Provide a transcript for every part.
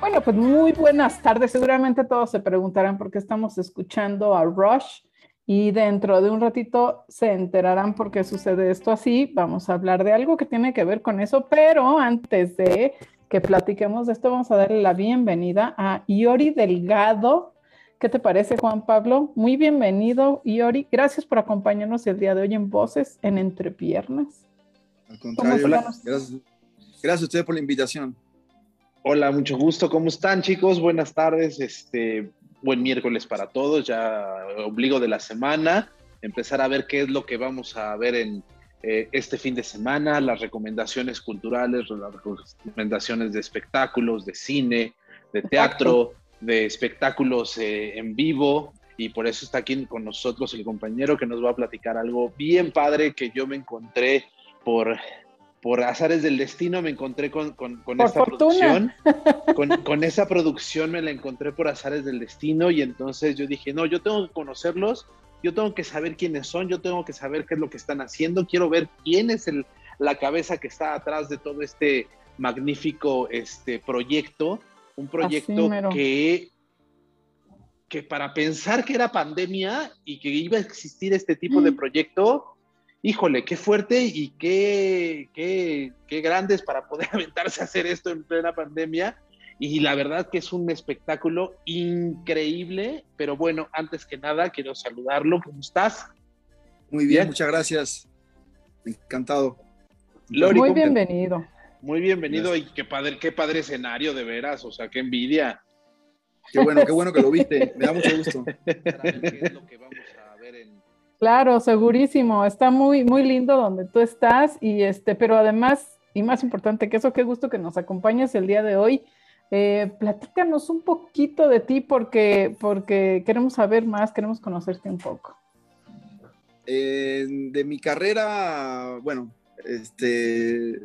Bueno, pues muy buenas tardes. Seguramente todos se preguntarán por qué estamos escuchando a Rush y dentro de un ratito se enterarán por qué sucede esto así. Vamos a hablar de algo que tiene que ver con eso, pero antes de que platiquemos de esto, vamos a darle la bienvenida a Iori Delgado. ¿Qué te parece, Juan Pablo? Muy bienvenido, Iori. Gracias por acompañarnos el día de hoy en Voces en Entrepiernas. Al contrario, gracias, gracias a usted por la invitación. Hola, mucho gusto. ¿Cómo están, chicos? Buenas tardes. Este, buen miércoles para todos. Ya obligo de la semana. Empezar a ver qué es lo que vamos a ver en eh, este fin de semana, las recomendaciones culturales, las recomendaciones de espectáculos, de cine, de teatro, de espectáculos eh, en vivo. Y por eso está aquí con nosotros el compañero que nos va a platicar algo bien padre que yo me encontré por por azares del destino me encontré con, con, con esta producción. Con, con, esa producción me la encontré por azares del destino y entonces yo dije, no, yo tengo que conocerlos, yo tengo que saber quiénes son, yo tengo que saber qué es lo que están haciendo, quiero ver quién es el, la cabeza que está atrás de todo este magnífico este, proyecto, un proyecto que, que para pensar que era pandemia y que iba a existir este tipo de mm. proyecto, híjole, qué fuerte y qué, qué, qué grandes para poder aventarse a hacer esto en plena pandemia. Y la verdad que es un espectáculo increíble, pero bueno, antes que nada quiero saludarlo. ¿Cómo estás? Muy bien, muchas gracias. Encantado. muy bienvenido. Muy bienvenido y qué padre, qué padre escenario de veras, o sea, qué envidia. Qué bueno, qué bueno que lo viste, me da mucho gusto. Claro, segurísimo. Está muy, muy lindo donde tú estás y este, pero además, y más importante que eso, qué gusto que nos acompañes el día de hoy. Eh, platícanos un poquito de ti porque, porque queremos saber más, queremos conocerte un poco. Eh, de mi carrera, bueno, este,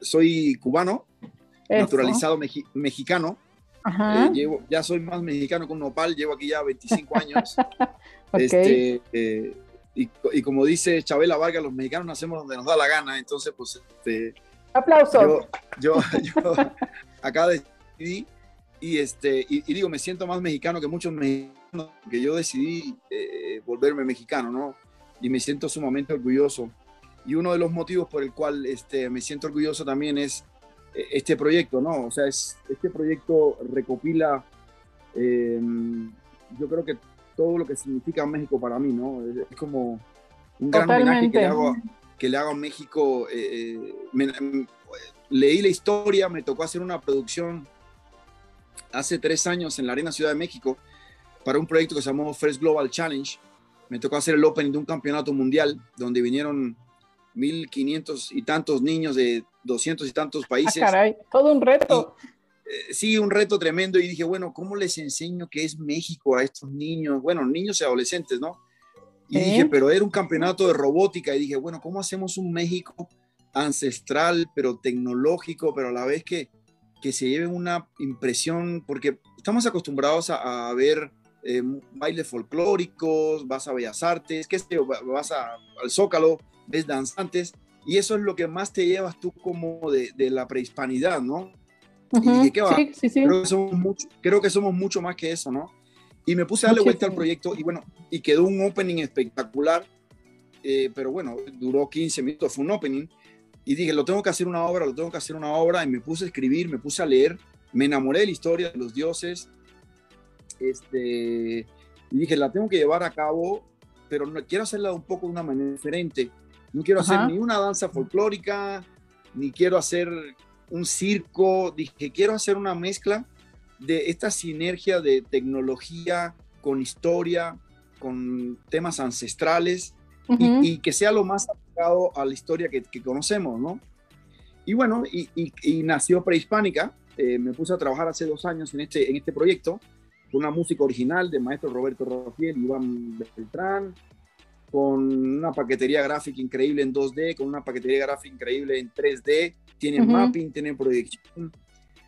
soy cubano, naturalizado mexicano. Eh, ya soy más mexicano que un nopal, llevo aquí ya 25 años. Este, eh, y, como dice Chabela Vargas, los mexicanos nacemos donde nos da la gana, entonces pues... Este, Aplausos. Yo, yo, acá decidí y, este, y, digo, me siento más mexicano que muchos mexicanos, que yo decidí eh, volverme mexicano, ¿no? Y me siento sumamente orgulloso. Y uno de los motivos por el cual este, me siento orgulloso también es eh, este proyecto, ¿no? O sea, es, este proyecto recopila, yo creo que todo lo que significa México para mí, ¿no? Es, como un gran homenaje que le hago, que le hago a México. Eh, eh, leí la historia, me tocó hacer una producción hace tres años en la Arena Ciudad de México para un proyecto que se llamó First Global Challenge. Me tocó hacer el opening de un campeonato mundial donde vinieron 1.500 y tantos niños de 200 y tantos países. Ah, caray, todo un reto. Eh, sí, un reto tremendo y dije, bueno, ¿cómo les enseño qué es México a estos niños? Bueno, niños y adolescentes, ¿no? Y dije, pero era un campeonato de robótica y dije, bueno, ¿cómo hacemos un México ancestral, pero tecnológico, pero a la vez que, que se lleve una impresión, porque estamos acostumbrados a, ver eh, bailes folclóricos, vas a Bellas Artes, qué sé vas al Zócalo, ves danzantes, y eso es lo que más te llevas tú como de, de la prehispanidad, ¿no? Y ¿qué va? Sí, sí, sí. Creo, que somos mucho, creo que somos mucho más que eso, ¿no? Y me puse a darle vuelta al proyecto y bueno, y quedó un opening espectacular, eh, pero bueno, duró 15 minutos, fue un opening. Y dije, lo tengo que hacer una obra, lo tengo que hacer una obra. Y me puse a escribir, me puse a leer, me enamoré de la historia de los dioses. Este, y dije, la tengo que llevar a cabo, pero no, quiero hacerla un poco de una manera diferente. No quiero hacer ni una danza folclórica, ni quiero hacer un circo, dije, quiero hacer una mezcla de esta sinergia de tecnología con historia, con temas ancestrales y, que sea lo más a la historia que, conocemos, ¿no? Y bueno, y, nació Prehispánica, eh, me puse a trabajar hace dos años en este, en este proyecto, con una música original de maestro Roberto Rafael, Iván Beltrán, con una paquetería gráfica increíble en 2D, con una paquetería gráfica increíble en 3D, tienen mapping, tienen proyección.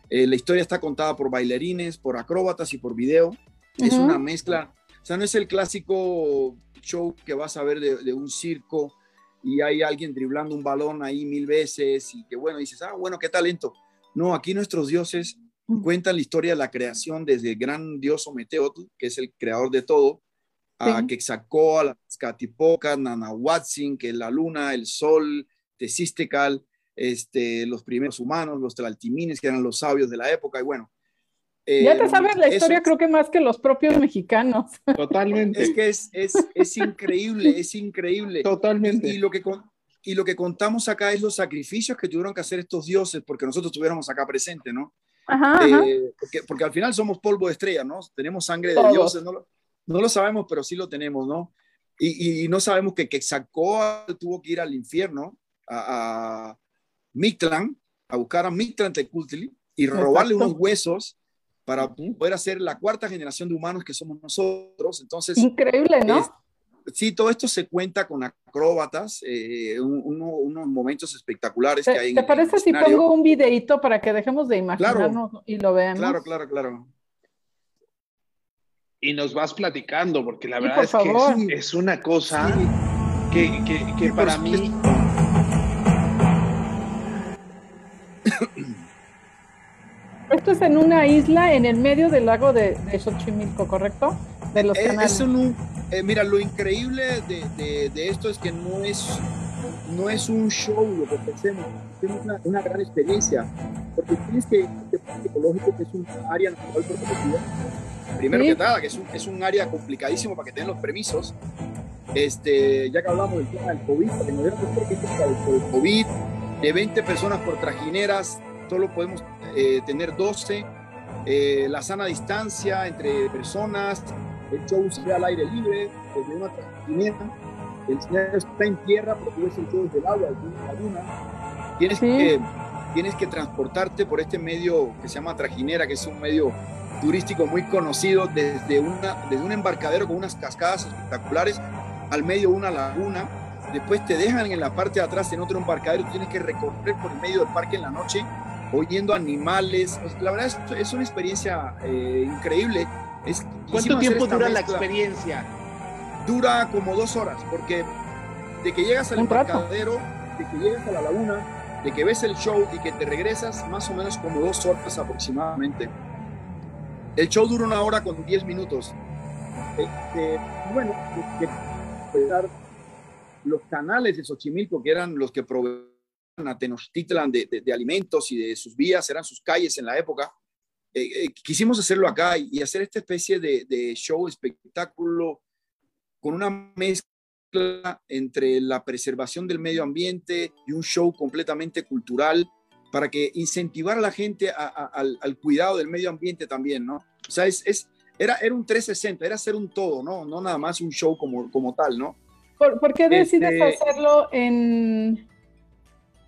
Eh, la historia está contada por bailarines, por acróbatas y por video. Es una mezcla, o sea, no es el clásico show que vas a ver de, un circo y hay alguien driblando un balón ahí mil veces y que bueno, dices, ah, bueno, qué talento. No, aquí nuestros dioses cuentan la historia de la creación desde el gran dios Ometeotl, que es el creador de todo, a Quexacoa, a Catipoca, Nanahuatzin, que es la luna, el sol, Tesistecal, este, los primeros humanos, los tlaltimines, que eran los sabios de la época, y bueno. Ya te em, sabes la historia, creo que más que los propios mexicanos. Totalmente. Es que es, es, es increíble, es increíble. Totalmente. Y, lo que, y lo que contamos acá es los sacrificios que tuvieron que hacer estos dioses porque nosotros estuviéramos acá presentes, ¿no? Ajá, eh, Porque, porque, al final somos polvo de estrella, ¿no? Tenemos sangre de dioses, ¿no? No lo sabemos, pero sí lo tenemos, ¿no? Y, no sabemos que Quexacoa tuvo que ir al infierno, a, a Mictlán, a buscar a Mictlán Tecultli y robarle unos huesos para poder hacer la cuarta generación de humanos que somos nosotros. Entonces, increíble, ¿no? sí, todo esto se cuenta con acróbatas, eh, unos momentos espectaculares que hay. ¿Te parece si pongo un videito para que dejemos de imaginarnos y lo veamos? Claro, claro, claro y nos vas platicando, porque la verdad es que es, una cosa que, que, para mí... Esto es en una isla en el medio del lago de, Xochimilco, ¿correcto? De los eh, es, eh, mira, lo increíble de, de, esto es que no es, no es un show lo que hacemos, es una, una, gran experiencia, porque tienes que, este parque ecológico que es un área natural protegida, Primero que nada, que es un, es un, área complicadísimo para que tengan los permisos. Este, ya que hablamos del tema del COVID, que nos dieron que el COVID, de 20 personas por trajineras, solo podemos eh, tener 12. Eh, la sana distancia entre personas, el show se ve al aire libre, desde una trajinera. El señor está en tierra, porque es el show desde el agua, desde la luna. Tienes, que, tienes que transportarte por este medio que se llama trajinera, que es un medio turístico muy conocido desde, una, desde un embarcadero con unas cascadas espectaculares al medio de una laguna. Después te dejan en la parte de atrás en otro embarcadero, tienes que recorrer por el medio del parque en la noche, oyendo animales. La verdad es, es una experiencia eh, increíble. Es, ¿Cuánto tiempo dura la experiencia? Dura como dos horas, porque de que llegas al embarcadero, de que llegas a la laguna, de que ves el show y que te regresas, más o menos como dos horas aproximadamente. El show dura una hora con 10 minutos. Este, bueno, los canales de Xochimilco, que eran los que proveían a Tenochtitlan de, de, alimentos y de sus vías, eran sus calles en la época. Eh, eh, quisimos hacerlo acá y, hacer esta especie de, de, show, espectáculo, con una mezcla entre la preservación del medio ambiente y un show completamente cultural para que incentivar a la gente al, cuidado del medio ambiente también, ¿no? O sea, es, era, era un 360, era hacer un todo, ¿no? No nada más un show como, como tal, ¿no? ¿Por, qué decides este hacerlo en,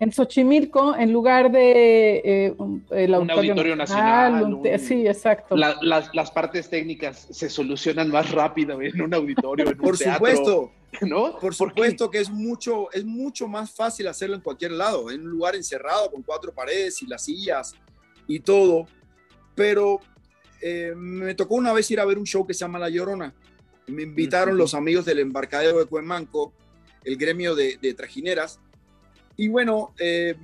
en Xochimilco en lugar de eh, un, el Auditorio, Nacional. sí, exacto. las, partes técnicas se solucionan más rápido en un auditorio, en Por supuesto. ¿No? Por supuesto que es mucho, es mucho más fácil hacerlo en cualquier lado, en un lugar encerrado con cuatro paredes y las sillas y todo. Pero eh, me tocó una vez ir a ver un show que se llama La Llorona. Me invitaron los amigos del embarcadero de Cuemanco, el gremio de, de trajineras, y bueno, eh,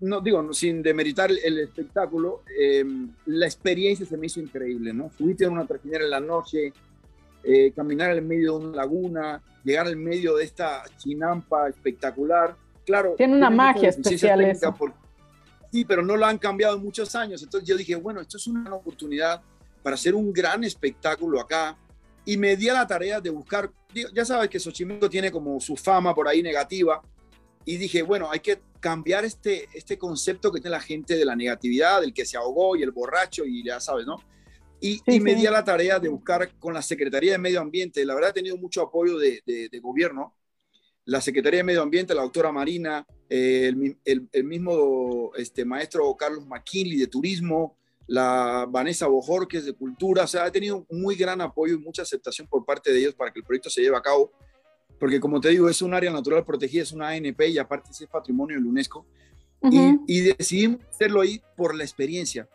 no, digo, sin demeritar el espectáculo, eh, la experiencia se me hizo increíble, ¿no? Subirte en una trajinera en la noche, eh, caminar en medio de una laguna, llegar al medio de esta chinampa espectacular. Claro. Tiene una magia especial eso. sí, pero no lo han cambiado en muchos años. Entonces yo dije, bueno, esto es una oportunidad para hacer un gran espectáculo acá. Y me di a la tarea de buscar, ya sabes que Xochimilco tiene como su fama por ahí negativa, y dije, bueno, hay que cambiar este, este concepto que tiene la gente de la negatividad, del que se ahogó y el borracho y ya sabes, ¿no? Y, me di a la tarea de buscar con la Secretaría de Medio Ambiente, la verdad he tenido mucho apoyo de, de, gobierno, la Secretaría de Medio Ambiente, la doctora Marina, el, el, mismo este, maestro Carlos McKinley de Turismo, la Vanessa Bojor, que es de cultura, o sea, ha tenido muy gran apoyo y mucha aceptación por parte de ellos para que el proyecto se lleve a cabo, porque como te digo, es un área natural protegida, es una ANP y aparte es patrimonio de la UNESCO, y, y, decidimos hacerlo ahí por la experiencia,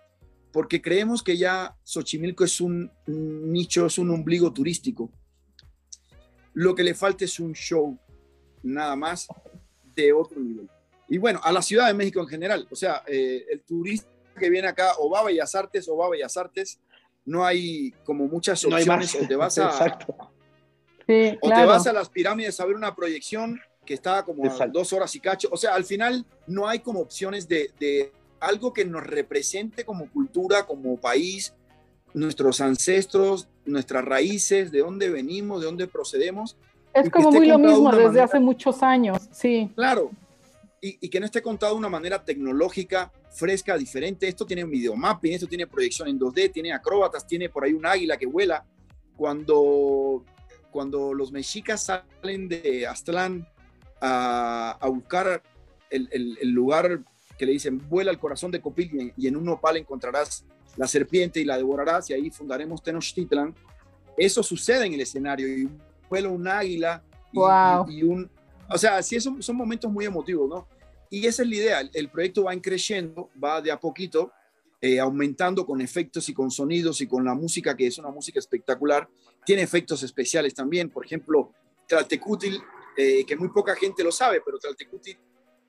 porque creemos que ya Xochimilco es un nicho, es un ombligo turístico. Lo que le falta es un show, nada más, de otro nivel. Y bueno, a la Ciudad de México en general, o sea, eh, el turista que viene acá o va a Bellas Artes o va a Bellas Artes, no hay como muchas opciones. o te vas a, o te vas a las pirámides a ver una proyección que está como dos horas y cacho. O sea, al final no hay como opciones de, de, algo que nos represente como cultura, como país, nuestros ancestros, nuestras raíces, de dónde venimos, de dónde procedemos. Es como muy lo mismo desde hace muchos años, sí. Claro, y, que no esté contado de una manera tecnológica, fresca, diferente. Esto tiene un videomapping, esto tiene proyección en 2D, tiene acróbatas, tiene por ahí un águila que vuela. Cuando, cuando los mexicas salen de Aztlán a, buscar el, el, lugar que le dicen, vuela al corazón de Copil y en, un nopal encontrarás la serpiente y la devorarás y ahí fundaremos Tenochtitlan. Eso sucede en el escenario y vuela un águila y, un... O sea, sí, son, son momentos muy emotivos, ¿no? Y esa es la idea, el proyecto va creciendo, va de a poquito, eh, aumentando con efectos y con sonidos y con la música, que es una música espectacular. Tiene efectos especiales también, por ejemplo, Tlaltecútil, eh, que muy poca gente lo sabe, pero Tlaltecútil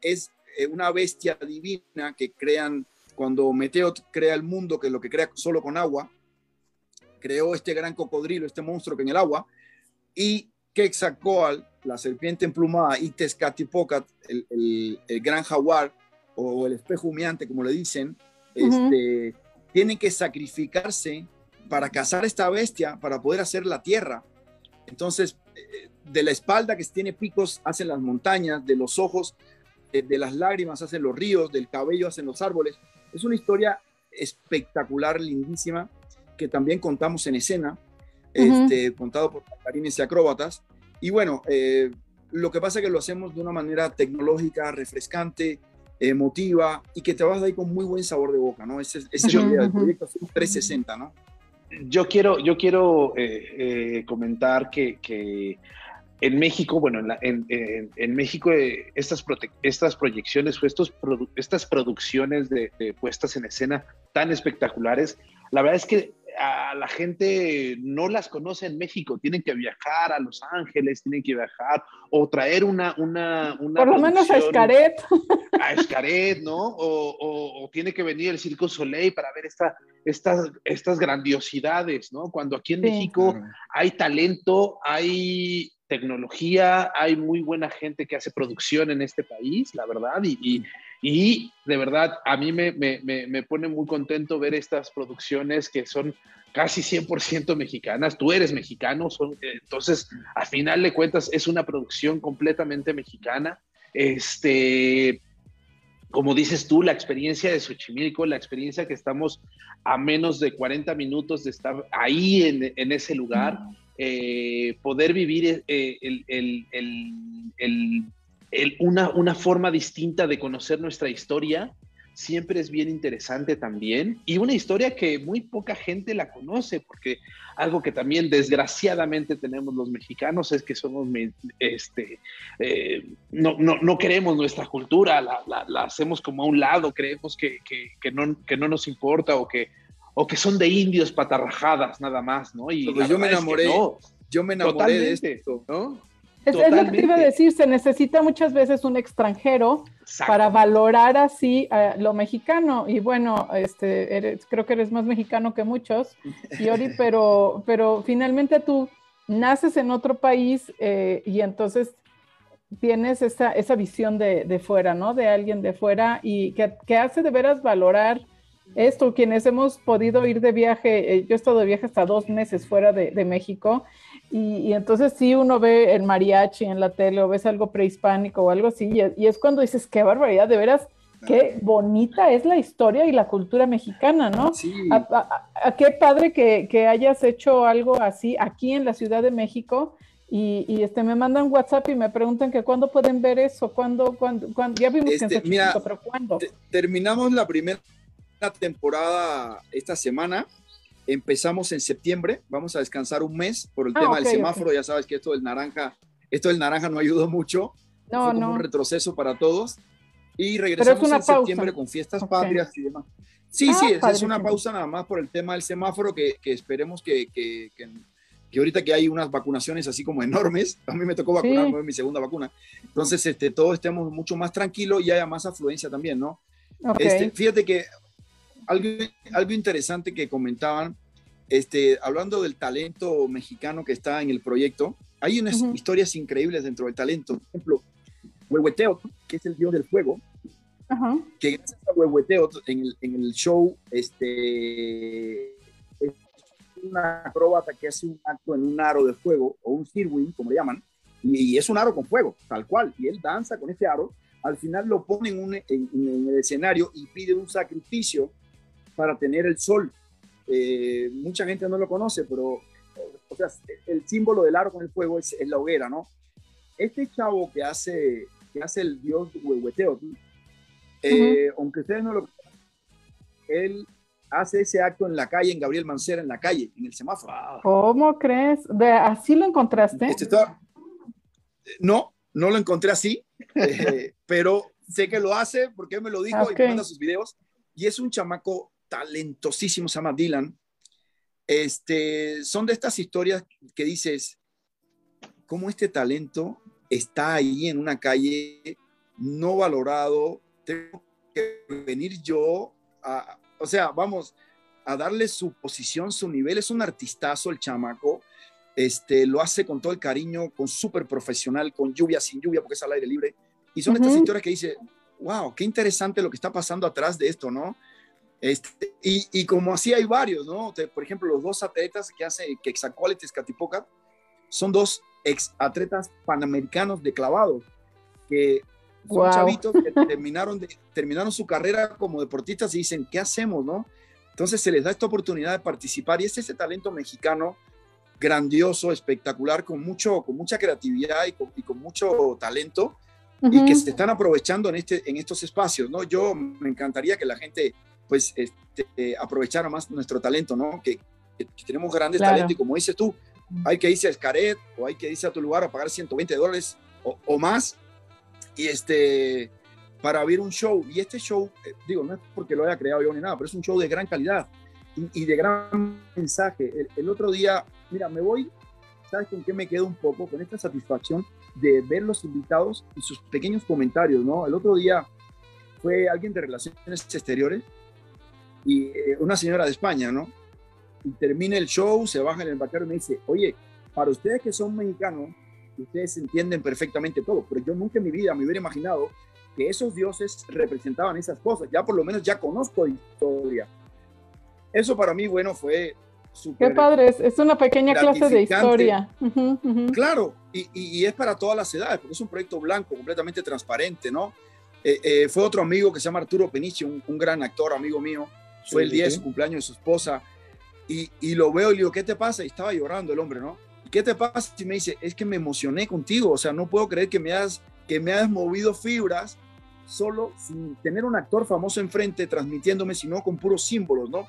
es eh, una bestia divina que crean cuando Meteo crea el mundo, que es lo que crea solo con agua, creó este gran cocodrilo, este monstruo que en el agua, y Quetzalcóatl la serpiente emplumada y Tezcatlipoca, el, el, gran jaguar o el espejo humeante, como le dicen, este, tienen que sacrificarse para cazar esta bestia, para poder hacer la tierra. Entonces, eh, de la espalda que tiene picos hacen las montañas, de los ojos, de, de las lágrimas hacen los ríos, del cabello hacen los árboles. Es una historia espectacular, lindísima, que también contamos en escena, este, contado por bailarines y acróbatas. Y bueno, eh, lo que pasa es que lo hacemos de una manera tecnológica, refrescante, emotiva y que te vas de ahí con muy buen sabor de boca, ¿no? Ese, es el del proyecto 360, ¿no? Yo quiero, yo quiero eh, eh, comentar que, que, en México, bueno, en, en, en, México estas, estas proyecciones o estos estas producciones de puestas en escena tan espectaculares, la verdad es que a la gente no las conoce en México, tienen que viajar a Los Ángeles, tienen que viajar o traer una... una, Por lo menos a Escaret. A Escaret, ¿no? O, o, tiene que venir el Circo Soleil para ver esta, estas, estas grandiosidades, ¿no? Cuando aquí en México hay talento, hay tecnología, hay muy buena gente que hace producción en este país, la verdad, y, y, de verdad a mí me, me, me, pone muy contento ver estas producciones que son casi 100% mexicanas, tú eres mexicano, son, entonces a final de cuentas es una producción completamente mexicana, este, como dices tú, la experiencia de Xochimilco, la experiencia que estamos a menos de 40 minutos de estar ahí en, en ese lugar. Eh, poder vivir eh, una, una, forma distinta de conocer nuestra historia siempre es bien interesante también y una historia que muy poca gente la conoce porque algo que también desgraciadamente tenemos los mexicanos es que somos este eh, no, no, no, queremos nuestra cultura la, la, hacemos como a un lado creemos que, que, que, no, que no nos importa o que o que son de indios patarrajadas nada más, ¿no? Y yo me enamoré, yo me enamoré de esto, ¿no? Es, es, lo que te iba a decir, se necesita muchas veces un extranjero para valorar así uh, lo mexicano. Y bueno, este, eres, creo que eres más mexicano que muchos, Yori, pero, pero finalmente tú naces en otro país eh, y entonces tienes esa, esa visión de, de, fuera, ¿no? De alguien de fuera y que, que hace de veras valorar esto, quienes hemos podido ir de viaje, eh, yo he estado de viaje hasta dos meses fuera de, México, y, entonces sí uno ve el mariachi en la tele o ves algo prehispánico o algo así, y, es cuando dices, qué barbaridad, de veras, qué bonita es la historia y la cultura mexicana, ¿no? Sí. A, qué padre que, hayas hecho algo así aquí en la Ciudad de México. Y, este me mandan WhatsApp y me preguntan que cuándo pueden ver eso, cuándo, cuándo, ya vimos que en este, pero cuándo. Terminamos la primera temporada esta semana. Empezamos en septiembre, vamos a descansar un mes por el ah, tema del semáforo. Ya sabes que esto del naranja, esto del naranja no ayudó mucho. No, Fue como un retroceso para todos. Y regresamos en septiembre con fiestas patrias y demás. Sí, ah, sí, es, una pausa nada más por el tema del semáforo que, esperemos que, que, que, ahorita que hay unas vacunaciones así como enormes, a mí me tocó vacunar, mi segunda vacuna, entonces este, todos estemos mucho más tranquilos y haya más afluencia también, ¿no? Este, fíjate que algo, algo interesante que comentaban, este, hablando del talento mexicano que está en el proyecto, hay unas historias increíbles dentro del talento. Por ejemplo, Huehueteo, que es el dios del fuego, que gracias a Huehueteo en el, en el show, este, es una acróbata que hace un acto en un aro de fuego, o un sirwin, como le llaman, y, es un aro con fuego, tal cual, y él danza con ese aro, al final lo pone en, un, en, el escenario y pide un sacrificio para tener el sol. Eh, mucha gente no lo conoce, pero o sea, el símbolo del aro con el fuego es, es la hoguera, ¿no? Este chavo que hace que hace el dios Huehueteo, eh, aunque ustedes no lo él hace ese acto en la calle, en Gabriel Mancera, en la calle, en el semáforo. ¿Cómo crees? ¿De, ¿Así lo encontraste? Este no, no lo encontré así, eh, pero sé que lo hace porque él me lo dijo y me manda sus videos. Y es un chamaco talentosísimo, se llama Dylan. Este, son de estas historias que dices, ¿cómo este talento está ahí en una calle no valorado, tengo que venir yo a, o sea, vamos, a darle su posición, su nivel, es un artistazo el chamaco, este, lo hace con todo el cariño, con súper profesional, con lluvia, sin lluvia, porque es al aire libre, y son estas historias que dice, wow, qué interesante lo que está pasando atrás de esto, ¿no? Este, y, y, como así hay varios, ¿no? por ejemplo, los dos atletas que hace que Quexacualtes Catipoca son dos ex atletas panamericanos de clavado, que son chavitos que terminaron, de, terminaron su carrera como deportistas y dicen, ¿qué hacemos, no? Entonces se les da esta oportunidad de participar y es ese talento mexicano grandioso, espectacular, con, mucho, con mucha creatividad y con, mucho talento y que se están aprovechando en, este, en estos espacios, ¿no? Yo me encantaría que la gente pues este, aprovechara más nuestro talento, ¿no? Que, tenemos grandes talentos y como dices tú, hay que irse a Escaret o hay que irse a tu lugar a pagar 120 dólares o, más y este para ver un show. Y este show, eh, digo, no es porque lo haya creado yo ni nada, pero es un show de gran calidad y, de gran mensaje. El, otro día, mira, me voy, ¿sabes con qué me quedo un poco? Con esta satisfacción de ver los invitados y sus pequeños comentarios, ¿no? El otro día fue alguien de Relaciones Exteriores y eh, una señora de España, ¿no? y termina el show, se baja en el embarcadero y me dice, oye, para ustedes que son mexicanos, ustedes entienden perfectamente todo, pero yo nunca en mi vida me hubiera imaginado que esos dioses representaban esas cosas. Ya por lo menos ya conozco historia. Eso para mí, bueno, fue súper... Qué padre, es, una pequeña clase de historia. Claro, y, y, es para todas las edades, porque es un proyecto blanco, completamente transparente, ¿no? Eh, eh, fue otro amigo que se llama Arturo Penici, un, un gran actor, amigo mío. Fue el día de su cumpleaños de su esposa y, lo veo y le digo, ¿qué te pasa? Y estaba llorando el hombre, ¿no? ¿Qué te pasa? Y me dice, es que me emocioné contigo, o sea, no puedo creer que me has, que me has movido fibras solo sin tener un actor famoso enfrente transmitiéndome, sino con puros símbolos, ¿no?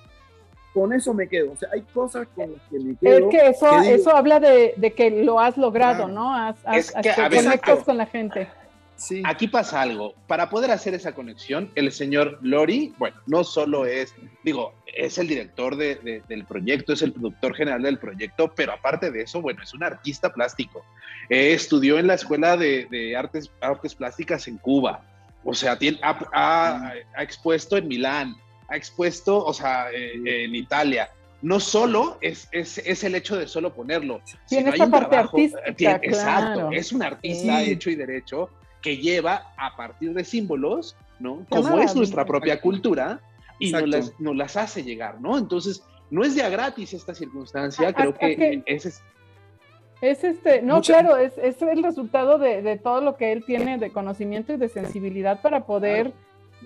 Con eso me quedo. O sea, hay cosas con las que me quedo. Es que eso, eso habla de, de, que lo has logrado, ¿no? Has, es que, conectas con la gente. Aquí pasa algo. Para poder hacer esa conexión, el señor Lori, bueno, no solo es, digo, es el director del proyecto, es el productor general del proyecto, pero aparte de eso, bueno, es un artista plástico. estudió en la Escuela de, Artes, Artes Plásticas en Cuba. O sea, tiene, ha, expuesto en Milán, ha expuesto, o sea, eh, en Italia. No solo es, es, el hecho de solo ponerlo. Tiene esta parte artística. Exacto, es un artista hecho y derecho que lleva a partir de símbolos, ¿no? Como es nuestra propia cultura y nos las, las, hace llegar, ¿no? Entonces, no es ya gratis esta circunstancia, creo que, ese es... Es este, no, claro, es, es, el resultado de, de, todo lo que él tiene de conocimiento y de sensibilidad para poder,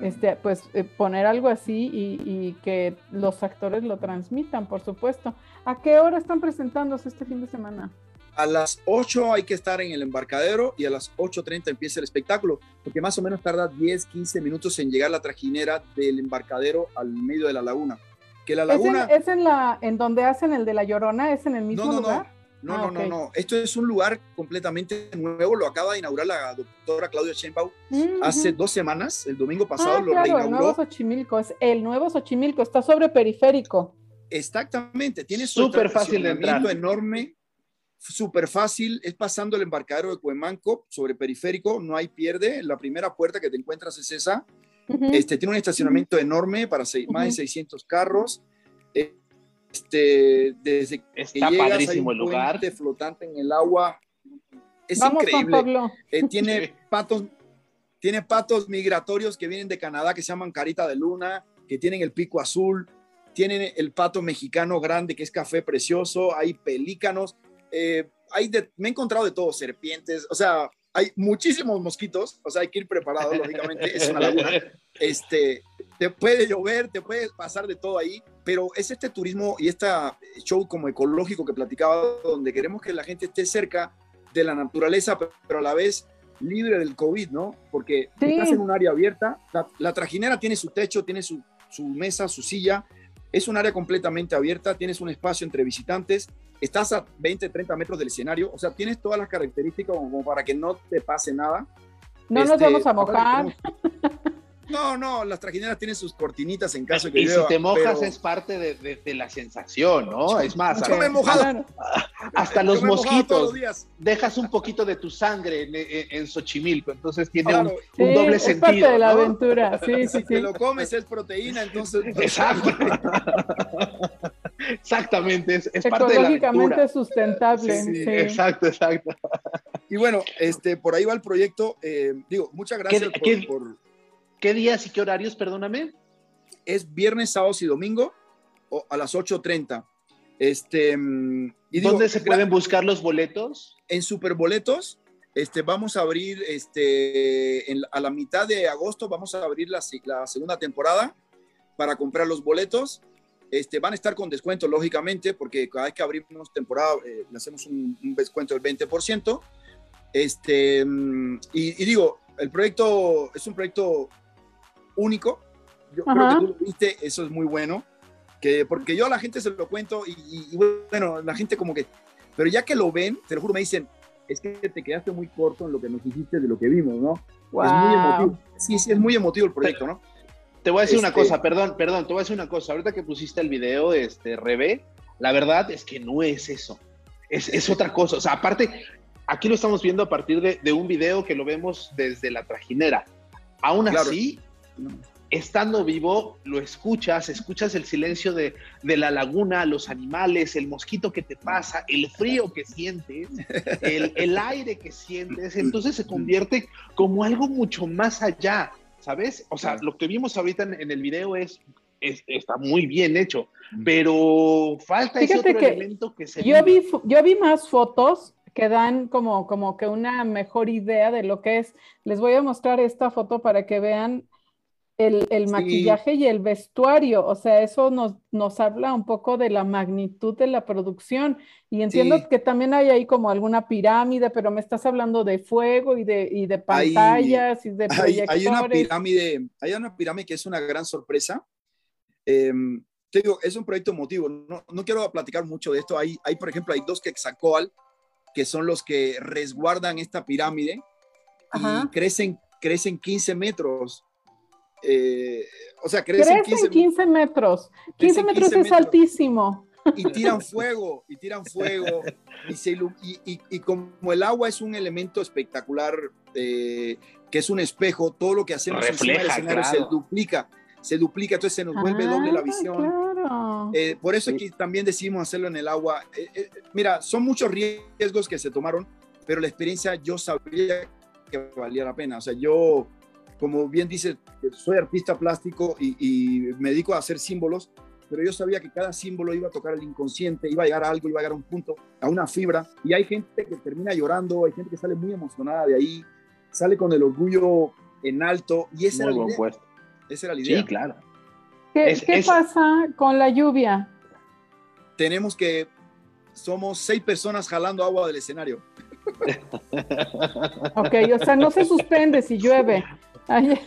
este, pues, eh, poner algo así y, y, que los actores lo transmitan, por supuesto. ¿A qué hora están presentándose este fin de semana? A las 8 hay que estar en el embarcadero y a las 8.30 empieza el espectáculo, porque más o menos tarda 10, 15 minutos en llegar la trajinera del embarcadero al medio de la laguna. Que la laguna... ¿Es en, la, en donde hacen el de la Llorona? ¿Es en el mismo lugar? No, no, ah, no, no. Esto es un lugar completamente nuevo. Lo acaba de inaugurar la doctora Claudia Sheinbaum hace dos semanas. El domingo pasado ah, lo claro, El nuevo Xochimilco. Es el nuevo Xochimilco. Está sobre periférico. Exactamente. Tiene súper fácil de entrar. enorme. Súper fácil. Es pasando el embarcadero de Cuemanco sobre periférico. No hay pierde. La primera puerta que te encuentras es esa. este, tiene un estacionamiento enorme para más de 600 carros. Este, desde Está que padrísimo el lugar. flotante en el agua. Es increíble. Eh, tiene patos, tiene patos migratorios que vienen de Canadá que se llaman carita de luna, que tienen el pico azul, tienen el pato mexicano grande que es café precioso, hay pelícanos, eh, hay me he encontrado de todo, serpientes, o sea, hay muchísimos mosquitos, o sea, hay que ir preparado, lógicamente, es una laguna. Este, te puede llover, te puede pasar de todo ahí, pero es este turismo y este show como ecológico que platicaba, donde queremos que la gente esté cerca de la naturaleza, pero a la vez libre del COVID, ¿no? Porque estás en un área abierta, la, trajinera tiene su techo, tiene su, su mesa, su silla, es un área completamente abierta, tienes un espacio entre visitantes, estás a 20, 30 metros del escenario, o sea, tienes todas las características como para que no te pase nada. No nos este, vamos a mojar. No, no, las trajineras tienen sus cortinitas en caso de que Y si te mojas es parte de, la sensación, ¿no? Es más, yo me he mojado. hasta los mosquitos. Dejas un poquito de tu sangre en, Xochimilco, entonces tiene un, doble es sentido. Parte de la aventura, sí, sí, sí. Si lo comes es proteína, entonces. Exacto. Exactamente, es, parte de la aventura. sustentable. Sí, Exacto, exacto. Y bueno, este, por ahí va el proyecto. Eh, digo, muchas gracias por ¿Qué días y qué horarios, perdóname? Es viernes, sábados y domingo a las 8.30. Este, mm, y ¿Dónde se pueden buscar los boletos? En Superboletos. Este, vamos a abrir este, a la mitad de agosto, vamos a abrir la, segunda temporada para comprar los boletos. Este, van a estar con descuento, lógicamente, porque cada vez que abrimos temporada eh, le hacemos un, descuento del 20%. Este, mm, y, y, digo, el proyecto es un proyecto único. Yo creo que tú lo viste, eso es muy bueno. Que, porque yo a la gente se lo cuento y, bueno, la gente como que, pero ya que lo ven, te lo juro, me dicen, es que te quedaste muy corto en lo que nos dijiste de lo que vimos, ¿no? Es muy emotivo. Sí, sí, es muy emotivo el proyecto, ¿no? Te voy a decir una este cosa, perdón, perdón, te voy a decir una cosa. Ahorita que pusiste el video, este, Rebe, la verdad es que no es eso. Es, es otra cosa. O sea, aparte, aquí lo estamos viendo a partir de, de un video que lo vemos desde la trajinera. Aún así, estando vivo, lo escuchas, escuchas el silencio de, la laguna, los animales, el mosquito que te pasa, el frío que sientes, el, aire que sientes, entonces se convierte como algo mucho más allá, ¿sabes? O sea, lo que vimos ahorita en, el video es, está muy bien hecho, pero falta ese otro elemento que se... Yo vi, yo vi más fotos que dan como, como que una mejor idea de lo que es. Les voy a mostrar esta foto para que vean el, maquillaje y el vestuario, o sea, eso nos, nos habla un poco de la magnitud de la producción. Y entiendo que también hay ahí como alguna pirámide, pero me estás hablando de fuego y de, y de pantallas y de proyectores. Hay, una pirámide, hay una pirámide que es una gran sorpresa. Em, te digo, es un proyecto emotivo. No, no, quiero platicar mucho de esto. Hay, hay, por ejemplo, hay dos Quexacoal, que son los que resguardan esta pirámide y crecen, crecen 15 metros eh, o sea, crecen, 15, metros. 15 metros es altísimo. Y tiran fuego, y tiran fuego. Y, y, como el agua es un elemento espectacular, eh, que es un espejo, todo lo que hacemos en el escenario se duplica, se duplica, entonces se nos vuelve doble la ah, visión. Eh, por eso aquí también decidimos hacerlo en el agua. mira, son muchos riesgos que se tomaron, pero la experiencia yo sabía que valía la pena. O sea, yo como bien dice, soy artista plástico y, me dedico a hacer símbolos, pero yo sabía que cada símbolo iba a tocar el inconsciente, iba a llegar a algo, iba a llegar a un punto, a una fibra. Y hay gente que termina llorando, hay gente que sale muy emocionada de ahí, sale con el orgullo en alto. Y esa, era la, idea. esa era la idea. Sí, claro. ¿Qué, pasa con la lluvia? Tenemos que somos seis personas jalando agua del escenario. ok, o sea, no se suspende si llueve.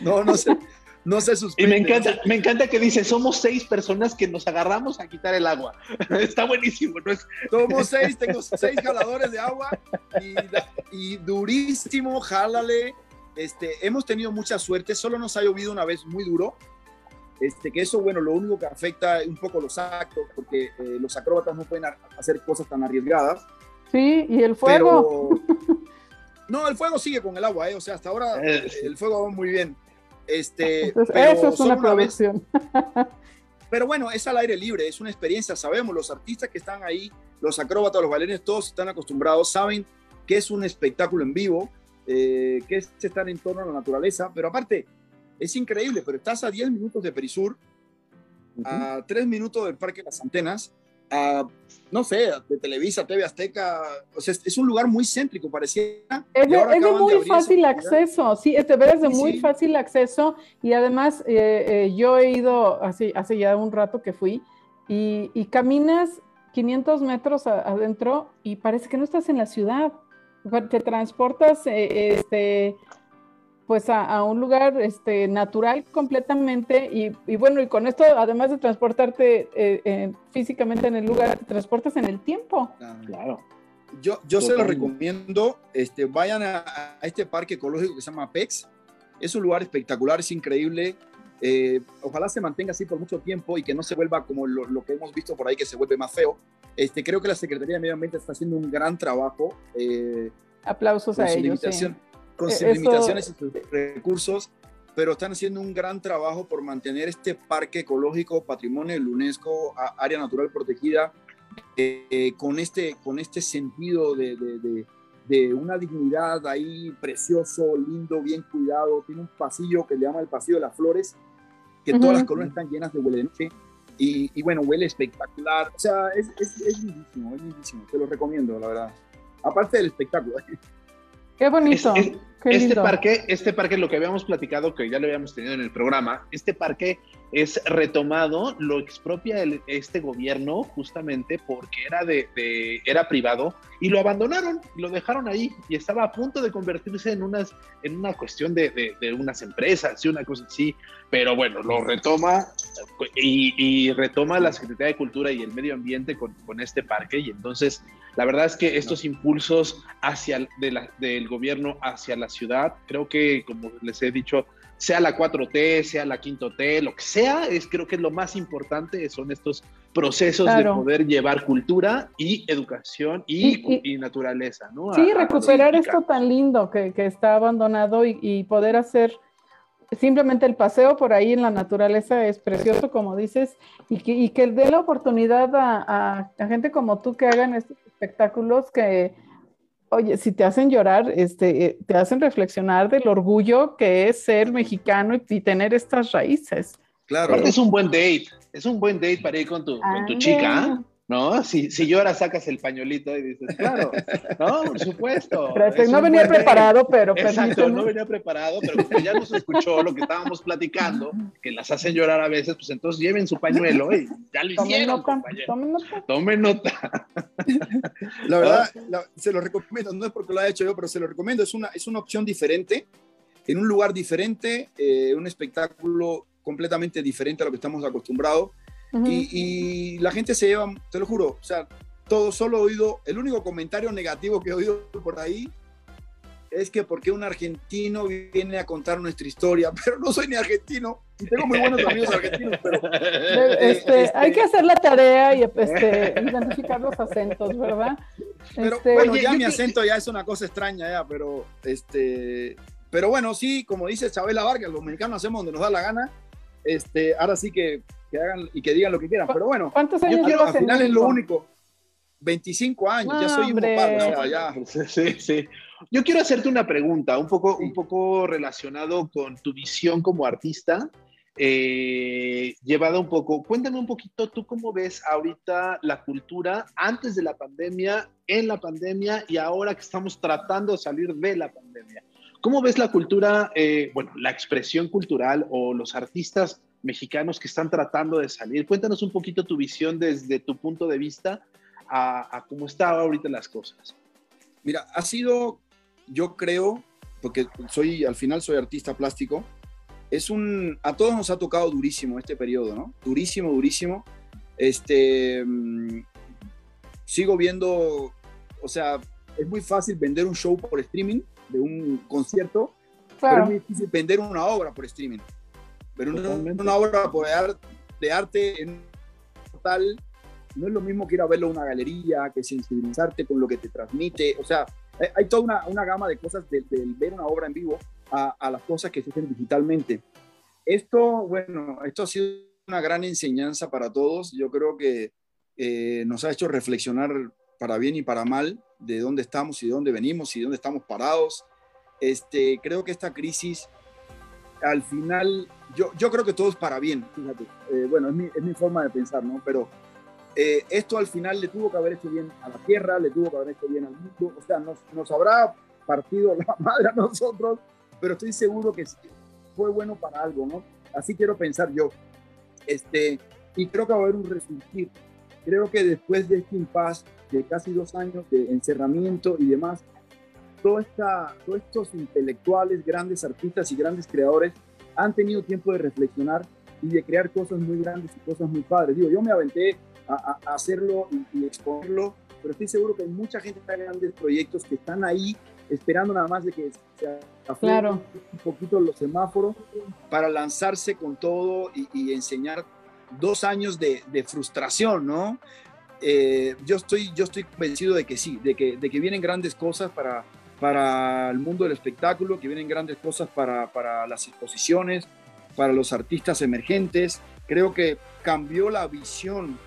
No, no se, no se suspende. Y me encanta, me encanta que dice, somos seis personas que nos agarramos a quitar el agua. Está buenísimo, ¿no? Es... Somos seis, tengo seis jaladores de agua y, y durísimo, jálale. Este, hemos tenido mucha suerte, solo nos ha llovido una vez muy duro, este, que eso, bueno, lo único que afecta un poco los actos, porque eh, los acróbatas no pueden hacer cosas tan arriesgadas. Sí, y el fuego. No, el fuego sigue con el agua, ¿eh? o sea, hasta ahora eh, el fuego va muy bien. Este, eso es una producción. pero bueno, es al aire libre, es una experiencia, sabemos, los artistas que están ahí, los acróbatas, los bailarines, todos están acostumbrados, saben que es un espectáculo en vivo, eh, que es estar en torno a la naturaleza, pero aparte, es increíble, pero estás a 10 minutos de Perisur, a 3 minutos del Parque de las Antenas, a, no sé, de Televisa, TV Azteca, o sea, es, un lugar muy céntrico, parecía. Es de, muy fácil acceso, sí, este es de muy fácil acceso y además eh, eh, yo he ido hace, hace ya un rato que fui y, y caminas 500 metros adentro y parece que no estás en la ciudad, te transportas eh, este, pues a, un lugar este, natural completamente y, bueno, y con esto, además de transportarte eh, eh, físicamente en el lugar, te transportas en el tiempo. Claro. Yo, yo se lo recomiendo, este, vayan a, este parque ecológico que se llama PEX, es un lugar espectacular, es increíble, eh, ojalá se mantenga así por mucho tiempo y que no se vuelva como lo, que hemos visto por ahí, que se vuelve más feo. Este, creo que la Secretaría de Medio Ambiente está haciendo un gran trabajo. Aplausos a ellos con sus limitaciones y sus recursos, pero están haciendo un gran trabajo por mantener este parque ecológico, patrimonio de la UNESCO, área natural protegida, eh, con, este, con este sentido de, de, de, una dignidad ahí precioso, lindo, bien cuidado. Tiene un pasillo que le llama el Pasillo de las Flores, que todas las colonias están llenas de huele de noche. Y, y, bueno, huele espectacular. O sea, es, es, es lindísimo, es lindísimo. Te lo recomiendo, la verdad. Aparte del espectáculo. Qué bonito. este parque, este parque, lo que habíamos platicado, que ya lo habíamos tenido en el programa, este parque es retomado, lo expropia este gobierno justamente porque era de, era privado y lo abandonaron, lo dejaron ahí y estaba a punto de convertirse en unas, en una cuestión de, unas empresas y una cosa así, pero bueno, lo retoma y, retoma la Secretaría de Cultura y el Medio Ambiente con, con este parque y entonces la verdad es que estos impulsos hacia de la, del gobierno hacia la ciudad, creo que, como les he dicho, sea la 4T, sea la 5T, lo que sea, es creo que es lo más importante, son estos procesos de poder llevar cultura y educación y, naturaleza, ¿no? Sí, recuperar esto tan lindo que, que está abandonado y, poder hacer simplemente el paseo por ahí en la naturaleza es precioso, como dices, y que, y que dé la oportunidad a, a gente como tú que hagan estos espectáculos que oye, si te hacen llorar, este, eh, te hacen reflexionar del orgullo que es ser mexicano y, tener estas raíces. Claro. Es un buen date, es un buen date para ir con tu, con tu chica. ¿No? Si, si lloras, sacas el pañuelito y dices, claro, no, por supuesto. no venía preparado, pero Exacto, no venía preparado, pero ya nos escuchó lo que estábamos platicando, que las hacen llorar a veces, pues entonces lleven su pañuelo y ya lo hicieron, tomen nota, tomen nota. La verdad, se lo recomiendo, no es porque lo haya hecho yo, pero se lo recomiendo, es una, es una opción diferente, en un lugar diferente, eh, un espectáculo completamente diferente a lo que estamos acostumbrados y, la gente se lleva, te lo juro, o sea, todo solo he oído, el único comentario negativo que he oído por ahí es que porque un argentino viene a contar nuestra historia, pero no soy ni argentino y tengo muy buenos amigos argentinos, pero... Este, este, hay que hacer la tarea y este, identificar los acentos, ¿verdad? Pero este, bueno, ya mi acento ya es una cosa extraña ya, pero este... Pero bueno, sí, como dice Chabela Vargas, los mexicanos hacemos donde nos da la gana. Este, ahora sí que que hagan y que digan lo que quieran. Pero bueno, ¿cuántos años llevas Al final es lo único. 25 años, ya soy un papá, ya. Sí, sí. Yo quiero hacerte una pregunta, un poco, un poco relacionado con tu visión como artista, eh, llevada un poco. Cuéntame un poquito, ¿tú cómo ves ahorita la cultura antes de la pandemia, en la pandemia y ahora que estamos tratando de salir de la pandemia? ¿Cómo ves la cultura, eh, bueno, la expresión cultural o los artistas mexicanos que están tratando de salir. Cuéntanos un poquito tu visión desde tu punto de vista a, a cómo estaban ahorita las cosas? Mira, ha sido, yo creo, porque soy, al final soy artista plástico, es un, a todos nos ha tocado durísimo este periodo, ¿no? Durísimo, durísimo. Este, mm, sigo viendo, o sea, es muy fácil vender un show por streaming de un concierto, pero es muy difícil vender una obra por streaming. Pero una, una obra de arte en total no es lo mismo que ir a verlo en una galería, que sensibilizarte con lo que te transmite. O sea, hay toda una, una gama de cosas del de ver una obra en vivo a, a, las cosas que se hacen digitalmente. Esto, bueno, esto ha sido una gran enseñanza para todos. Yo creo que eh, nos ha hecho reflexionar para bien y para mal de dónde estamos y de dónde venimos y de dónde estamos parados. Este, creo que esta crisis, al final, yo, yo creo que todo es para bien, fíjate. Eh, bueno, es mi, es mi, forma de pensar, ¿no? Pero eh, esto al final le tuvo que haber hecho bien a la tierra, le tuvo que haber hecho bien al mundo, o sea, nos, nos habrá partido la madre a nosotros, pero estoy seguro que fue bueno para algo, ¿no? Así quiero pensar yo. Este, y creo que va a haber un resurgir. Creo que después de este impasse de casi dos años de encerramiento y demás, esta, todos estos intelectuales, grandes artistas y grandes creadores han tenido tiempo de reflexionar y de crear cosas muy grandes y cosas muy padres. Digo, yo me aventé a, a hacerlo y, y, exponerlo, pero estoy seguro que hay mucha gente que grandes proyectos que están ahí esperando nada más de que se claro. un poquito los semáforos para lanzarse con todo y, y enseñar dos años de, de frustración, ¿no? Eh, yo, estoy, yo estoy convencido de que sí, de que, de que vienen grandes cosas para, para el mundo del espectáculo, que vienen grandes cosas para, para las exposiciones, para los artistas emergentes. Creo que cambió la visión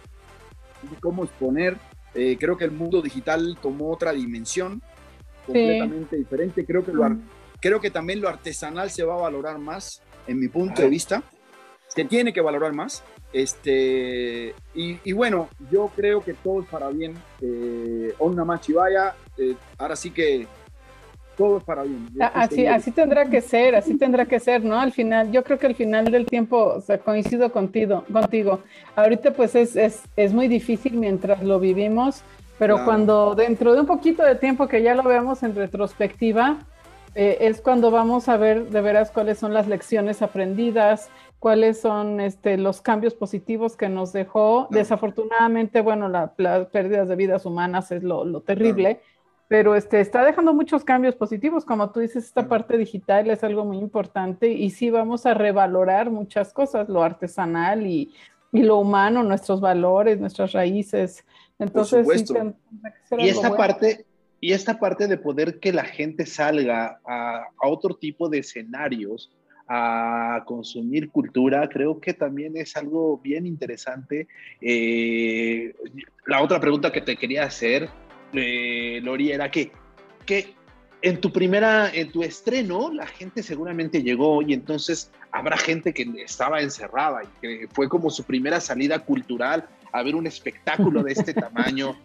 de cómo exponer. Eh, creo que el mundo digital tomó otra dimensión completamente sí. diferente. Creo que, lo, creo que también lo artesanal se va a valorar más, en mi punto de vista. Se tiene que valorar más. Este, y, y, bueno, yo creo que todo es para bien. Eh, Onna Machivaya, eh, ahora sí que todo para bien. Así, así tendrá que ser, así tendrá que ser, ¿no? Al final, yo creo que al final del tiempo, o sea, coincido contigo, contigo. Ahorita pues es, es, es muy difícil mientras lo vivimos, pero claro. cuando dentro de un poquito de tiempo que ya lo vemos en retrospectiva, eh, es cuando vamos a ver de veras cuáles son las lecciones aprendidas, cuáles son este, los cambios positivos que nos dejó. Claro. Desafortunadamente, bueno, las la pérdidas de vidas humanas es lo, lo terrible, claro. Pero este, está dejando muchos cambios positivos. Como tú dices, esta parte digital es algo muy importante y sí vamos a revalorar muchas cosas, lo artesanal y, y lo humano, nuestros valores, nuestras raíces. Entonces, sí, y esta bueno. parte... Y esta parte de poder que la gente salga a, a otro tipo de escenarios, a consumir cultura, creo que también es algo bien interesante. Eh, la otra pregunta que te quería hacer, eh, Lori, era que, que en tu primera, en tu estreno, la gente seguramente llegó y entonces habrá gente que estaba encerrada y que fue como su primera salida cultural a ver un espectáculo de este tamaño.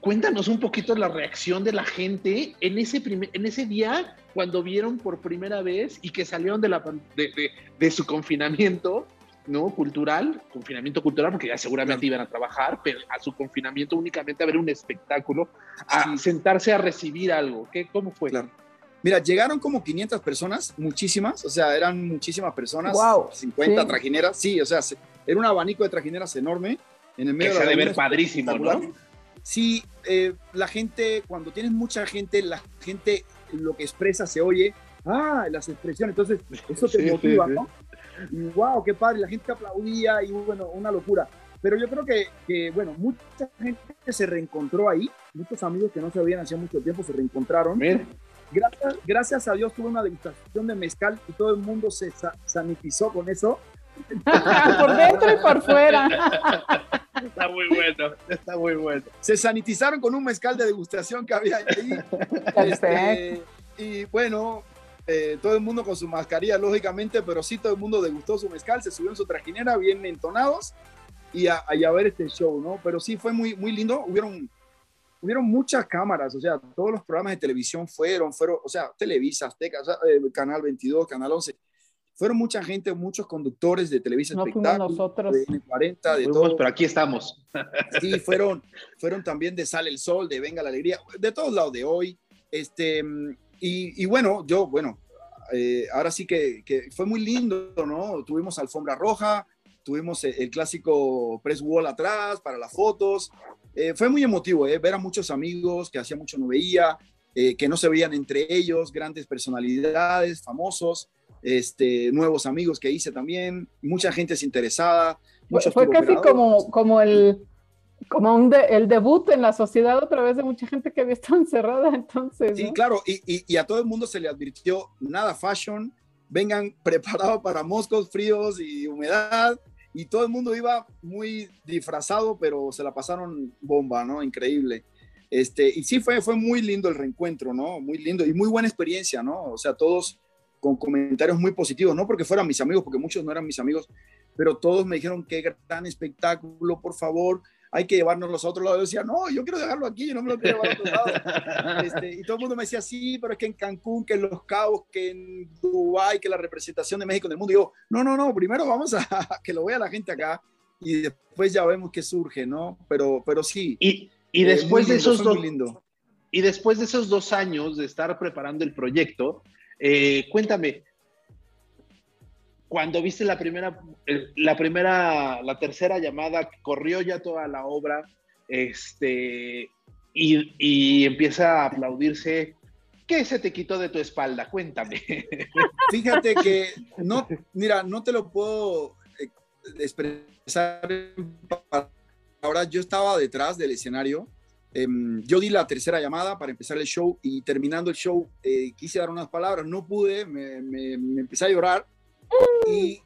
Cuéntanos un poquito la reacción de la gente en ese, primer, en ese día cuando vieron por primera vez y que salieron de, la, de, de, de su confinamiento ¿no? cultural, confinamiento cultural, porque ya seguramente iban a trabajar, pero a su confinamiento únicamente a ver un espectáculo, a sí. sentarse a recibir algo. ¿Qué, ¿Cómo fue? Claro. Mira, llegaron como 500 personas, muchísimas, o sea, eran muchísimas personas, wow, 50 sí. trajineras, sí, o sea, era un abanico de trajineras enorme. En el medio que de se debe ver padrísimo, ¿no? Sí, eh, la gente, cuando tienes mucha gente, la gente lo que expresa se oye, ah, las expresiones, entonces eso te sí, motiva, sí, ¿no? Y wow, qué padre, la gente aplaudía y bueno, una locura. Pero yo creo que, que, bueno, mucha gente se reencontró ahí, muchos amigos que no se veían hacía mucho tiempo se reencontraron. Gracias, gracias, a Dios tuve una degustación de mezcal y todo el mundo se sa sanitizó con eso. por dentro y por fuera. Está muy bueno, está muy bueno. Se sanitizaron con un mezcal de degustación que había ahí. este, y bueno, eh, todo el mundo con su mascarilla, lógicamente, pero sí todo el mundo degustó su mezcal, se subió en su trajinera, bien entonados, y a, y a ver este show, ¿no? Pero sí fue muy, muy lindo. Hubieron, hubieron muchas cámaras, o sea, todos los programas de televisión fueron, fueron o sea, Televisa, Azteca, o sea, eh, Canal 22, Canal 11 fueron mucha gente, muchos conductores de televisión no espectáculos, nosotros. de 40 de todos. Pero aquí estamos. Sí, fueron, fueron también de Sale el Sol, de Venga la Alegría, de todos lados de hoy. Este, y, y bueno, yo, bueno, eh, ahora sí que, que, fue muy lindo, ¿no? Tuvimos alfombra roja, tuvimos el, clásico press wall atrás para las fotos. Eh, fue muy emotivo, ¿eh? Ver a muchos amigos que hacía mucho no veía, eh, que no se veían entre ellos, grandes personalidades, famosos, este, nuevos amigos que hice también, mucha gente es interesada. Fue casi como, como el, como un el debut en la sociedad otra vez de mucha gente que había estado encerrada entonces. Sí, claro, y, y, y, a todo el mundo se le advirtió nada fashion, vengan preparados para moscos fríos y humedad, y todo el mundo iba muy disfrazado, pero se la pasaron bomba, ¿no? Increíble. Este, y sí, fue, fue muy lindo el reencuentro, ¿no? Muy lindo y muy buena experiencia, ¿no? O sea, todos con comentarios muy positivos, no porque fueran mis amigos, porque muchos no eran mis amigos, pero todos me dijeron qué gran espectáculo, por favor, hay que llevárnoslos a otro lado. Yo decía, no, yo quiero dejarlo aquí, yo no me lo quiero llevar a otro lado. Este, y todo el mundo me decía, sí, pero es que en Cancún, que en Los Cabos, que en Dubái, que la representación de México en el mundo. Y yo, no, no, no, primero vamos a que lo vea la gente acá y después ya vemos qué surge, ¿no? Pero, pero sí. Y, y eh, después de esos dos... Y después de esos dos años de estar preparando el proyecto, eh, cuéntame, cuando viste la primera, la primera, la tercera llamada, corrió ya toda la obra, este, y, y, empieza a aplaudirse. ¿Qué se te quitó de tu espalda? Cuéntame. Fíjate que no, mira, no te lo puedo eh, expresar. Ahora yo estaba detrás del escenario. Em, yo di la tercera llamada para empezar el show y terminando el show eh, quise dar unas palabras, no pude, me, me, me empecé a llorar y,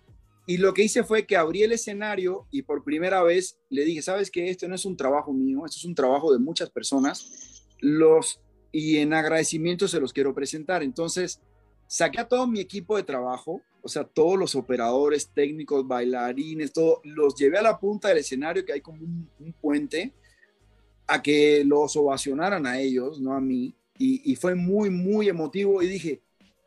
lo que hice fue que abrí el escenario y por primera vez le dije, sabes que esto no es un trabajo mío, esto es un trabajo de muchas personas, los, y en agradecimiento se los quiero presentar. Entonces, saqué a todo mi equipo de trabajo, o sea, todos los operadores, técnicos, bailarines, todo, los llevé a la punta del escenario, que hay como un, puente, a que los ovacionaran a ellos, no a mí. Y, fue muy, muy emotivo y dije,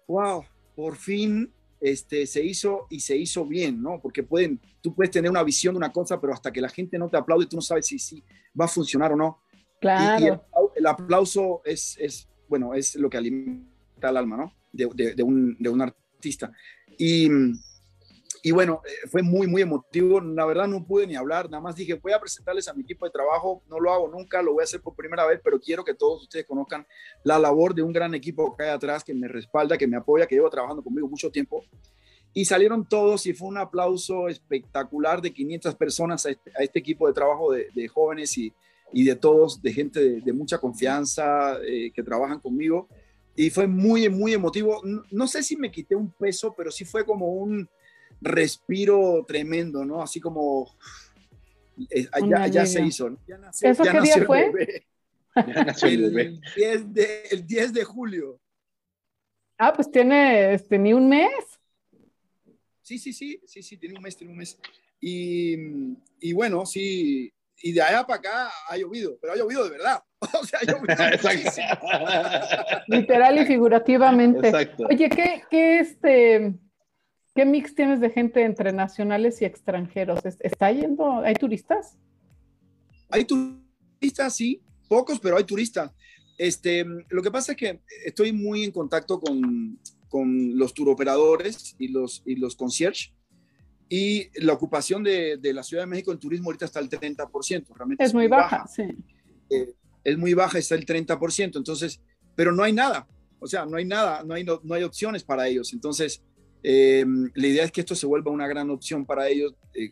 wow, por fin este, se hizo y se hizo bien, ¿no? Porque pueden, tú puedes tener una visión de una cosa, pero hasta que la gente no te aplaude, tú no sabes si, si va a funcionar o no. Claro. Y, el, aplauso es, es, bueno, es lo que alimenta el alma, ¿no? De, de, de, un, de un, artista. Y, y bueno, eh, fue muy, muy emotivo. La verdad no pude ni hablar, nada más dije, voy a presentarles a mi equipo de trabajo. No lo hago nunca, lo voy a hacer por primera vez, pero quiero que todos ustedes conozcan la labor de un gran equipo que hay atrás, que me respalda, que me apoya, que lleva trabajando conmigo mucho tiempo. Y salieron todos y fue un aplauso espectacular de 500 personas a este, a este equipo de trabajo de, de jóvenes y, y, de todos, de gente de, de mucha confianza eh, que trabajan conmigo. Y fue muy, muy emotivo. No, no sé si me quité un peso, pero sí fue como un respiro tremendo, ¿no? Así como eh, ya, ya, se hizo. Ya nació, ¿Eso ya qué día fue? Ya nació el, el, 10 de, el 10 de julio. Ah, pues tiene este, ni un mes. Sí, sí, sí, sí, sí, tiene un mes, tiene un mes. Y, y bueno, sí, y de allá para acá ha llovido, pero ha llovido de verdad. O sea, ha llovido Literal y figurativamente. Exacto. Oye, ¿qué, qué este ¿Qué mix tienes de gente entre nacionales y extranjeros? ¿Está yendo? ¿Hay turistas? Hay turistas, sí, pocos, pero hay turistas. Este, lo que pasa es que estoy muy en contacto con, con los turoperadores y los, y los concierge y la ocupación de, de, la Ciudad de México en turismo ahorita está al 30%. Realmente es, es muy baja, baja. sí. Eh, es muy baja, está el 30%, entonces, pero no hay nada, o sea, no hay nada, no hay, no, no hay opciones para ellos. Entonces, eh, la idea es que esto se vuelva una gran opción para ellos eh,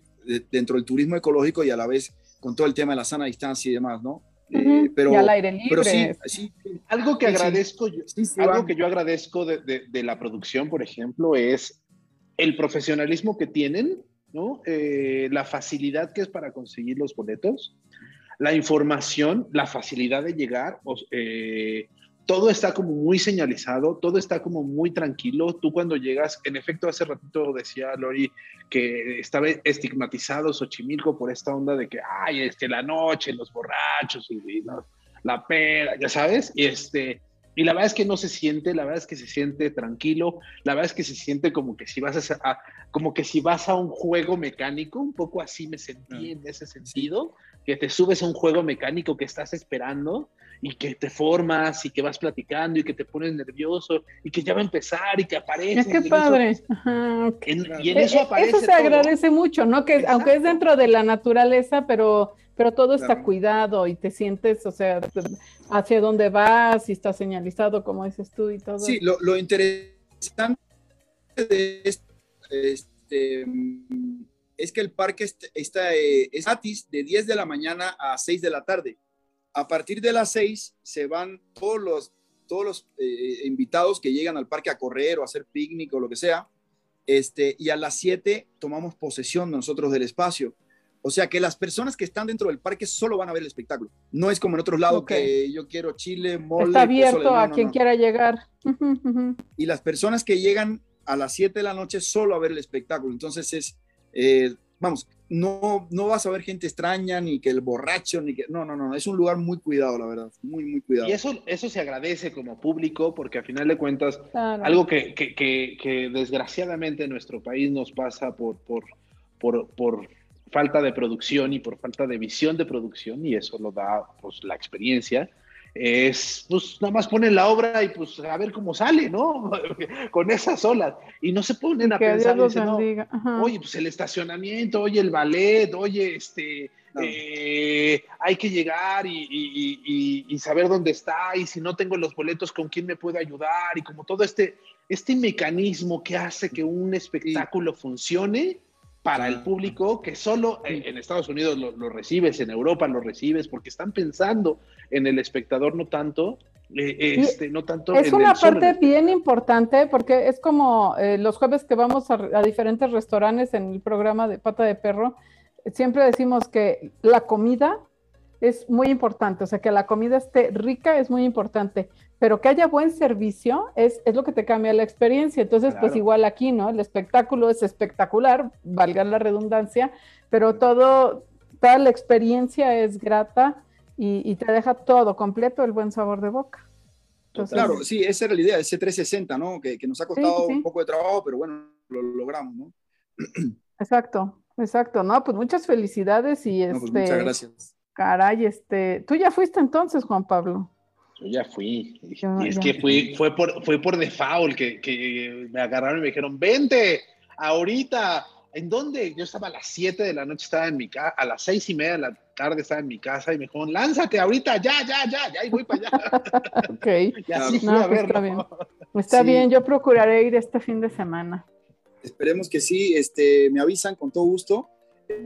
dentro del turismo ecológico y a la vez con todo el tema de la sana distancia y demás, ¿no? Uh -huh. eh, pero, y al aire libre. Pero sí, sí, algo que agradezco, yo, algo que yo agradezco de, de, de, la producción, por ejemplo, es el profesionalismo que tienen, ¿no? Eh, la facilidad que es para conseguir los boletos, la información, la facilidad de llegar, eh, todo está como muy señalizado, todo está como muy tranquilo. Tú cuando llegas, en efecto, hace ratito decía Lori que estaba estigmatizado Xochimilco por esta onda de que, ay, es que la noche, los borrachos y, y la, la pera, ya sabes, y este, Y la verdad es que no se siente, la verdad es que se siente tranquilo, la verdad es que se siente como que si vas a, como que si vas a un juego mecánico, un poco así me sentí en ese sentido, que te subes a un juego mecánico que estás esperando y que te formas y que vas platicando y que te pones nervioso y que ya va a empezar y que aparece. ¡Qué padre! Eso, y en eso aparece. Eso se agradece mucho, ¿no? Que aunque es dentro de la naturaleza, pero pero todo está cuidado y te sientes, o sea, hacia dónde vas y está señalizado, como dices tú y todo. Sí, lo, lo interesante de esto este, es que el parque está, eh, es gratis de 10 de la mañana a 6 de la tarde. A partir de las 6 se van todos los, todos los eh, invitados que llegan al parque a correr o a hacer picnic o lo que sea. Este, y a las 7 tomamos posesión nosotros del espacio o sea que las personas que están dentro del parque solo van a ver el espectáculo. No es como en otros lados que yo quiero chile, mole. Está abierto a quien quiera llegar. y las personas que llegan a las 7 de la noche solo a ver el espectáculo. Entonces es, eh, vamos, no, no vas a ver gente extraña, ni que el borracho, ni que... No, no, no, es un lugar muy cuidado, la verdad, muy, muy cuidado. Y eso, eso se agradece como público, porque a final de cuentas, algo que, que, que, que, desgraciadamente en nuestro país nos pasa por, por, por, por falta de producción y por falta de visión de producción, y eso lo da pues la experiencia, es pues nada más ponen la obra y pues a ver cómo sale, ¿no? Con esas olas. Y no se ponen a pensar, oye, pues el estacionamiento, oye, el ballet, oye, este, eh, hay que llegar y, y, y, saber dónde está, y si no tengo los boletos, con quién me puede ayudar, y como todo este, este mecanismo que hace que un espectáculo funcione para el público que solo en Estados Unidos lo, recibes, en Europa lo recibes, porque están pensando en el espectador, no tanto. Eh, este, no tanto es una parte bien importante porque es como eh, los jueves que vamos a, diferentes restaurantes en el programa de Pata de Perro, siempre decimos que la comida es muy importante, o sea, que la comida esté rica es muy importante, pero que haya buen servicio es, es lo que te cambia la experiencia. Entonces, pues igual aquí, ¿no? El espectáculo es espectacular, valga la redundancia, pero todo, toda la experiencia es grata y, te deja todo completo el buen sabor de boca. claro, sí, esa era la idea, ese 360, ¿no? Que, que nos ha costado un poco de trabajo, pero bueno, lo, logramos, ¿no? Exacto, exacto, ¿no? Pues muchas felicidades y pues este... muchas gracias. Caray, este, tú ya fuiste entonces, Juan Pablo. Yo ya fui. y es que fui, fue por, fue por default que, que me agarraron y me dijeron, vente, ahorita. ¿En dónde? Yo estaba a las 7 de la noche, estaba en mi casa, a las seis y media de la tarde estaba en mi casa y me dijeron, lánzate ahorita, ya, ya, ya, ya, y voy para allá. ok. y así no, a pues Está bien, está bien, yo procuraré ir este fin de semana. Esperemos que sí, este, me avisan con todo gusto.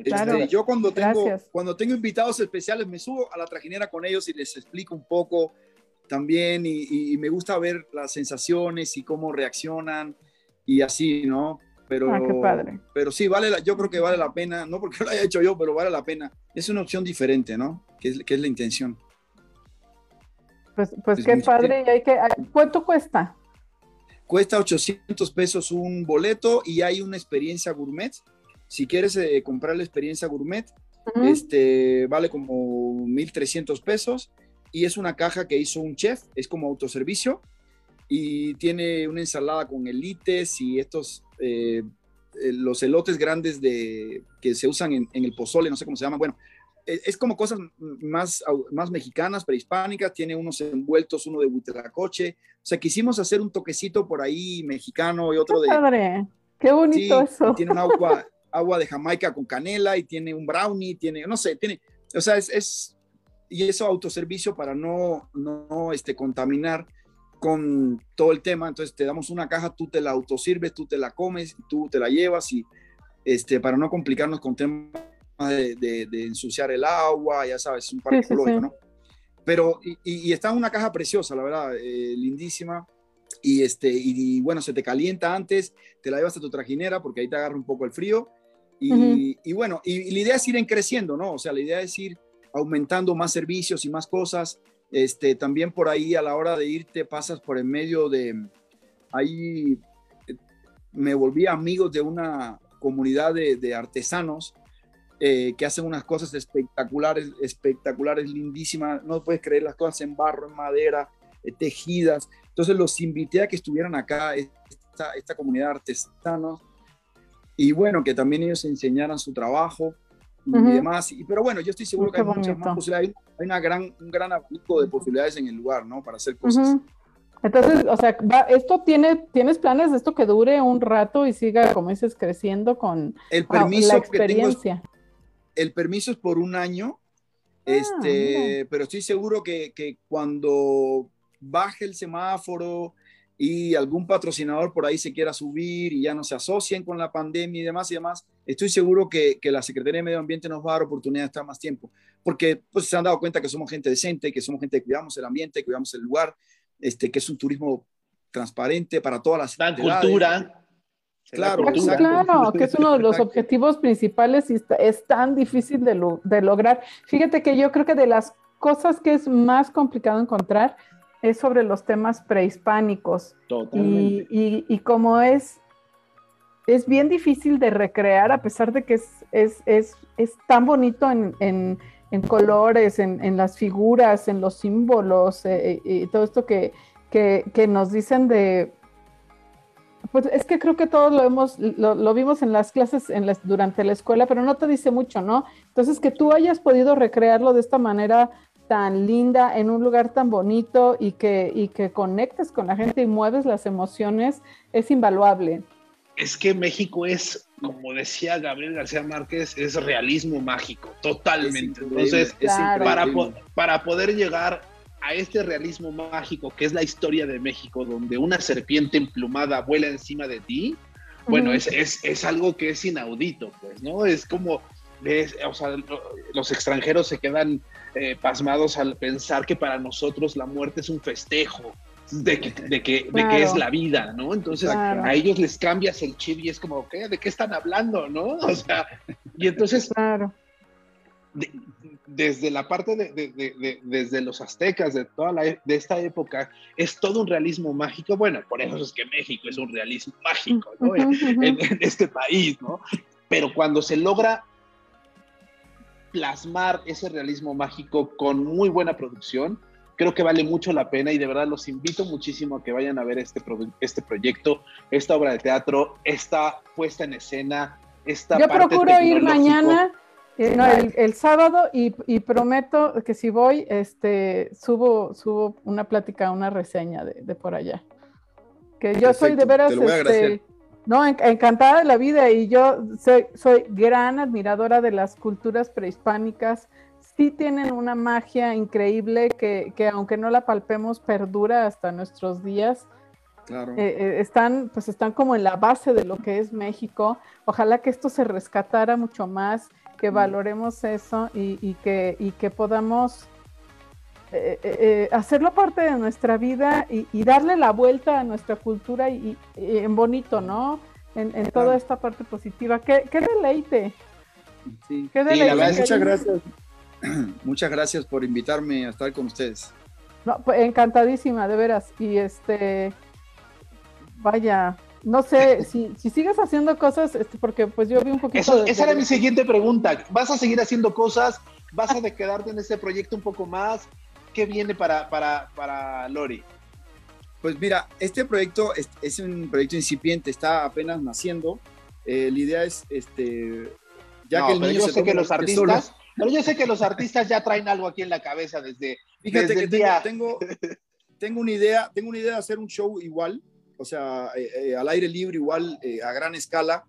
Claro. Este, yo cuando tengo, cuando tengo invitados especiales me subo a la trajinera con ellos y les explico un poco también y, me gusta ver las sensaciones y cómo reaccionan y así, ¿no? Pero, ah, qué padre. pero sí, vale yo creo que vale la pena, no porque lo haya hecho yo, pero vale la pena. Es una opción diferente, ¿no? Que es, que es la intención. Pues, pues qué padre, y hay que, ¿cuánto cuesta? Cuesta 800 pesos un boleto y hay una experiencia gourmet. Si quieres eh, comprar la experiencia gourmet, este, vale como 1.300 pesos y es una caja que hizo un chef, es como autoservicio y tiene una ensalada con elites y estos, eh, eh, los elotes grandes de, que se usan en, el pozole, no sé cómo se llama, bueno, e, es como cosas más, más mexicanas, prehispánicas, tiene unos envueltos, uno de huitlacoche, o sea, quisimos hacer un toquecito por ahí mexicano y otro qué de... Padre. Qué bonito eso. Tiene un agua, agua de Jamaica con canela y tiene un brownie, tiene, no sé, tiene, o sea, es y eso autoservicio para no, no este, contaminar con todo el tema. Entonces te damos una caja, tú te la autosirves, tú te la comes, tú te la llevas y este, para no complicarnos con temas de, de, ensuciar el agua, ya sabes, un parque sí, ¿no? Pero, y, está en una caja preciosa, la verdad, eh, lindísima. Y, este, y, bueno, se te calienta antes, te la llevas a tu trajinera porque ahí te agarra un poco el frío. Y, y bueno, y, la idea es ir en creciendo, ¿no? O sea, la idea es ir aumentando más servicios y más cosas. Este, también por ahí a la hora de irte pasas por en medio de, ahí eh, me volví amigo de una comunidad de, artesanos eh, que hacen unas cosas espectaculares, espectaculares, lindísimas. No puedes creer las cosas en barro, en madera, eh, tejidas. Entonces los invité a que estuvieran acá, esta, esta comunidad de artesanos, y bueno, que también ellos enseñaran su trabajo y demás. Y, pero bueno, yo estoy seguro que hay muchas más posibilidades. Hay, una gran, un gran abanico de posibilidades en el lugar, ¿no? Para hacer cosas. Entonces, o sea, esto tiene, ¿tienes planes de esto que dure un rato y siga, como dices, creciendo con el permiso la experiencia? el permiso es por un año, ah, este, pero estoy seguro que, que, cuando baje el semáforo y algún patrocinador por ahí se quiera subir y ya no se asocien con la pandemia y demás y demás, estoy seguro que, que la Secretaría de Medio Ambiente nos va a dar oportunidad de estar más tiempo, porque pues, se han dado cuenta que somos gente decente, que somos gente que cuidamos el ambiente, cuidamos el lugar, este, que es un turismo transparente para todas las La cultura. Claro, claro, que es uno de los objetivos principales y es tan difícil de, de, lograr. Fíjate que yo creo que de las cosas que es más complicado encontrar es sobre los temas prehispánicos. Totalmente. Y, y, como es, es bien difícil de recrear, a pesar de que es, es, es, es tan bonito en, en, en colores, en, en, las figuras, en los símbolos, eh, eh, y todo esto que, que, que, nos dicen de... Pues es que creo que todos lo hemos, lo, lo vimos en las clases en las, durante la escuela, pero no te dice mucho, ¿no? Entonces, que tú hayas podido recrearlo de esta manera tan linda, en un lugar tan bonito y que, y que conectes con la gente y mueves las emociones, es invaluable. Es que México es como decía Gabriel García Márquez, es realismo mágico, totalmente. Entonces, para, para poder llegar a este realismo mágico que es la historia de México, donde una serpiente emplumada vuela encima de ti, bueno, es, es, es, algo que es inaudito, pues, ¿no? Es como, o sea, los extranjeros se quedan eh, pasmados al pensar que para nosotros la muerte es un festejo, de que, de que, de que es la vida, ¿no? Entonces a ellos les cambias el chip y es como, ¿qué? ¿De qué están hablando, no? O sea, y entonces, claro. desde la parte de, de, desde los aztecas, de toda la, de esta época, es todo un realismo mágico. Bueno, por eso es que México es un realismo mágico, ¿no? en, en este país, ¿no? Pero cuando se logra plasmar ese realismo mágico con muy buena producción, creo que vale mucho la pena y de verdad los invito muchísimo a que vayan a ver este, este proyecto, esta obra de teatro, esta puesta en escena, esta Yo procuro ir mañana, eh, no, el, sábado y, prometo que si voy, este, subo, subo una plática, una reseña de, por allá. Que yo soy de veras, este, no, encantada de la vida y yo soy, soy gran admiradora de las culturas prehispánicas sí tienen una magia increíble que, aunque no la palpemos, perdura hasta nuestros días. Claro. Eh, eh, están, pues están como en la base de lo que es México. Ojalá que esto se rescatara mucho más, que valoremos eso y, que, y que podamos eh, hacerlo parte de nuestra vida y, darle la vuelta a nuestra cultura y, en bonito, ¿no? En, toda esta parte positiva. ¡Qué, deleite! Sí, ¿Qué deleite, muchas gracias. muchas gracias por invitarme a estar con ustedes. No, pues, encantadísima, de veras. Y este, vaya, no sé, si, si sigues haciendo cosas, este, porque pues yo vi un poquito... esa era mi siguiente pregunta. ¿Vas a seguir haciendo cosas? ¿Vas a quedarte en este proyecto un poco más? ¿Qué viene para, para, para Lori? Pues mira, este proyecto es, un proyecto incipiente, está apenas naciendo. Eh, la idea es, este, ya que el niño yo sé que los artistas, pero yo sé que los artistas ya traen algo aquí en la cabeza desde, Fíjate que tengo, tengo, una idea, tengo una idea de hacer un show igual, o sea, eh, eh, al aire libre igual, eh, a gran escala,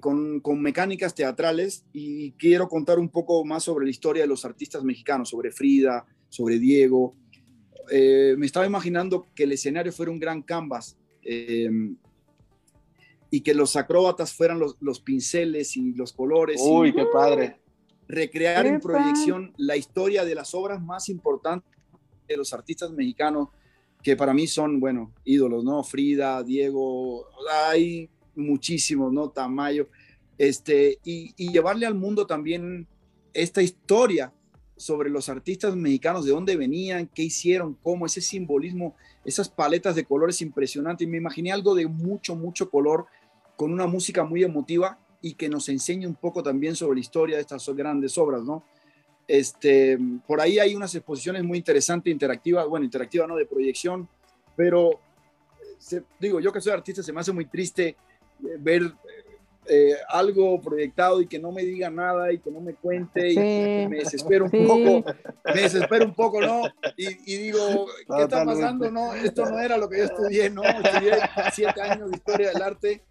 con, con, mecánicas teatrales y quiero contar un poco más sobre la historia de los artistas mexicanos, sobre Frida, sobre Diego. me estaba imaginando que el escenario fuera un gran canvas em, y que los acróbatas fueran los, los, pinceles y los colores. Uy, qué padre recrear en proyección la historia de las obras más importantes de los artistas mexicanos, que para mí son, bueno, ídolos, ¿no? Frida, Diego, hay muchísimos, ¿no? Tamayo, este, y, llevarle al mundo también esta historia sobre los artistas mexicanos, de dónde venían, qué hicieron, cómo, ese simbolismo, esas paletas de colores impresionantes. Me imaginé algo de mucho, mucho color, con una música muy emotiva y que nos enseñe un poco también sobre la historia de estas grandes obras, ¿no? Este, por ahí hay unas exposiciones muy interesantes, interactivas, bueno, interactivas, no de proyección, pero digo, yo que soy artista, se me hace muy triste eh, ver eh, algo proyectado y que no me diga nada y que no me cuente y me desespero un poco, me desespero un poco, ¿no? Y, digo, ¿qué está pasando? No, esto no era lo que yo estudié, ¿no? Estudié siete años de historia del arte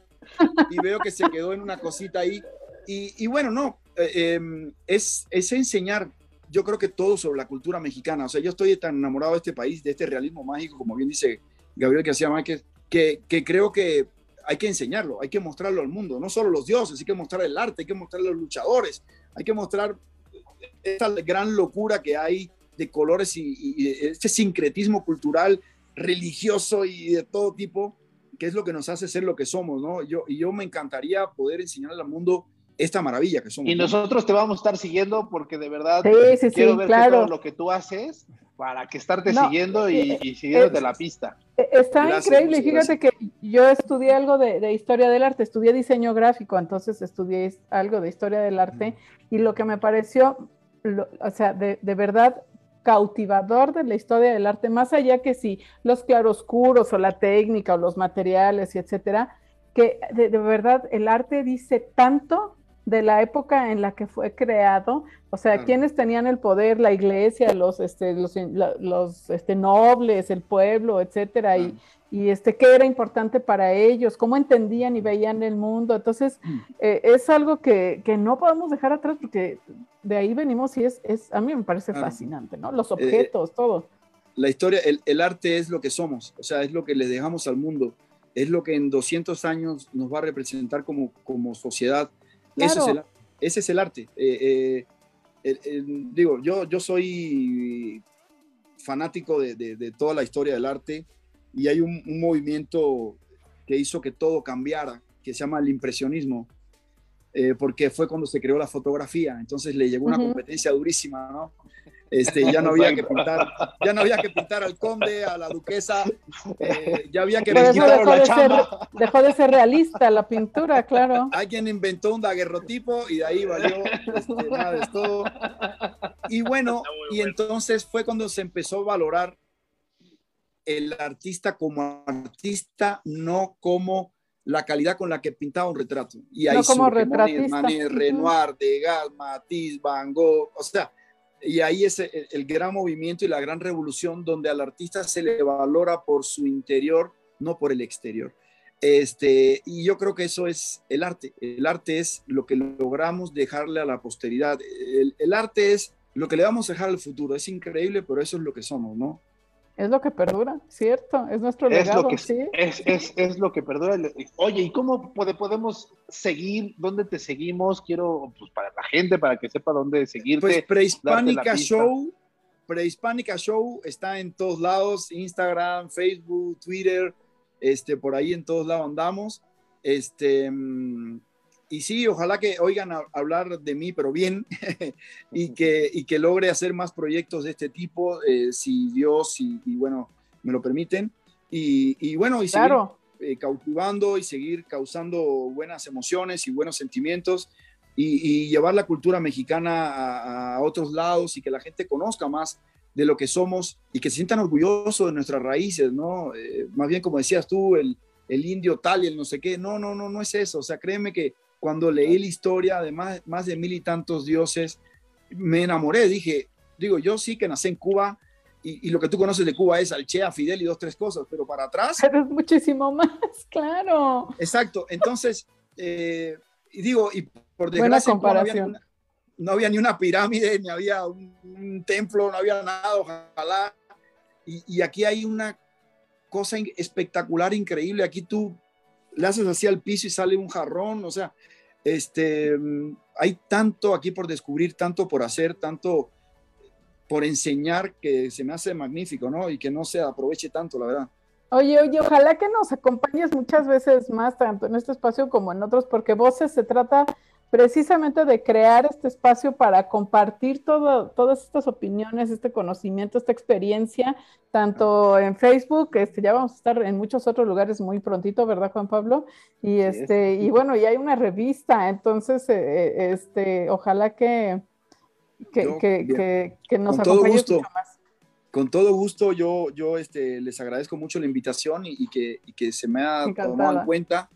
y veo que se quedó en una cosita ahí. Y, bueno, no, eh, em, es, es enseñar, yo creo que todo sobre la cultura mexicana. O sea, yo estoy tan enamorado de este país, de este realismo mágico, como bien dice Gabriel García Márquez, que, que creo que hay que enseñarlo, hay que mostrarlo al mundo, no solo los dioses, hay que mostrar el arte, hay que mostrar los luchadores, hay que mostrar esta gran locura que hay de colores y, este sincretismo cultural, religioso y de todo tipo, que es lo que nos hace ser lo que somos, ¿no? Yo, y yo me encantaría poder enseñarle al mundo esta maravilla que somos. Y nosotros te vamos a estar siguiendo porque de verdad quiero ver todo lo que tú haces para que estarte siguiendo y, y siguiéndote la pista. Eh, está increíble. Fíjate que yo estudié algo de, historia del arte, estudié diseño gráfico, entonces estudié algo de historia del arte y lo que me pareció, o sea, de, verdad cautivador de la historia del arte, más allá que si los claroscuros o la técnica o los materiales y etcétera, que de verdad el arte dice tanto de la época en la que fue creado, o sea, quienes tenían el poder, la iglesia, los, este, los, este, nobles, el pueblo, etcétera, y, y, este, qué era importante para ellos, cómo entendían y veían el mundo. Entonces, eh, es algo que, no podemos dejar atrás porque de ahí venimos y es, es a mí me parece fascinante, ¿no? Los eh, objetos, todo. La historia, el, arte es lo que somos, o sea, es lo que le dejamos al mundo, es lo que en 200 años nos va a representar como, como sociedad ese es el arte. Eh, eh, digo, yo, yo soy fanático de, toda la historia del arte y hay un, movimiento que hizo que todo cambiara, que se llama el impresionismo, eh, porque fue cuando se creó la fotografía. Entonces le llegó una competencia durísima, ¿no? Este, ya no había que pintar, ya no había que pintar al conde, a la duquesa, eh, ya había que dejó, de ser, dejó de ser realista la pintura, claro. Alguien inventó un daguerrotipo y de ahí valió este, nada de todo. Y bueno, y entonces fue cuando se empezó a valorar el artista como artista, no como la calidad con la que pintaba un retrato. Y ahí no como retratista. Renoir, Degas, Matisse, Van Gogh, o sea, y ahí es el, gran movimiento y la gran revolución donde al artista se le valora por su interior, no por el exterior. Este, y yo creo que eso es el arte. El arte es lo que logramos dejarle a la posteridad. El, el arte es lo que le vamos a dejar al futuro. Es increíble, pero eso es lo que somos, ¿no? Es lo que perdura, ¿cierto? Es nuestro legado, es ¿sí? Es, es, es, lo que perdura. Oye, ¿y cómo podemos seguir? ¿Dónde te seguimos? Quiero, pues para la gente, para que sepa dónde seguirte. Pues Prehispánica Show, Prehispánica Show está en todos lados, Instagram, Facebook, Twitter, este, por ahí en todos lados andamos. Este, mm, y sí, ojalá que oigan hablar de mí, pero bien, y, que, y que logre hacer más proyectos de este tipo, eh, si Dios y, bueno, me lo permiten. Y, y bueno, y seguir eh, cautivando y seguir causando buenas emociones y buenos sentimientos y, llevar la cultura mexicana a, otros lados y que la gente conozca más de lo que somos y que se sientan orgullosos de nuestras raíces, ¿no? Eh, más bien como decías tú, el, el indio tal y el no sé qué, no, no, no, no es eso, o sea, créeme que cuando leí la historia de más, más de mil y tantos dioses, me enamoré, dije, digo, yo sí que nací en Cuba y, lo que tú conoces de Cuba es Alchea, Fidel y dos, tres cosas, pero para atrás... Pero es muchísimo más, claro. Exacto, entonces, eh, y digo, y por desgracia no había, ni una pirámide, ni había un, templo, no había nada, ojalá. Y, y aquí hay una cosa espectacular, increíble. Aquí tú le haces así al piso y sale un jarrón, o sea, este, hay tanto aquí por descubrir, tanto por hacer, tanto por enseñar que se me hace magnífico, ¿no? Y que no se aproveche tanto, la verdad. Oye, oye, ojalá que nos acompañes muchas veces más, tanto en este espacio como en otros, porque Voces se trata precisamente de crear este espacio para compartir todo, todas estas opiniones, este conocimiento, esta experiencia, tanto en Facebook, este, ya vamos a estar en muchos otros lugares muy prontito, ¿verdad, Juan Pablo? Y este, y bueno, y hay una revista, entonces, eh, eh, este, ojalá que, que, que, nos acompañes mucho más. Con todo gusto, yo, yo este, les agradezco mucho la invitación y, que, que, se me ha tomado en cuenta.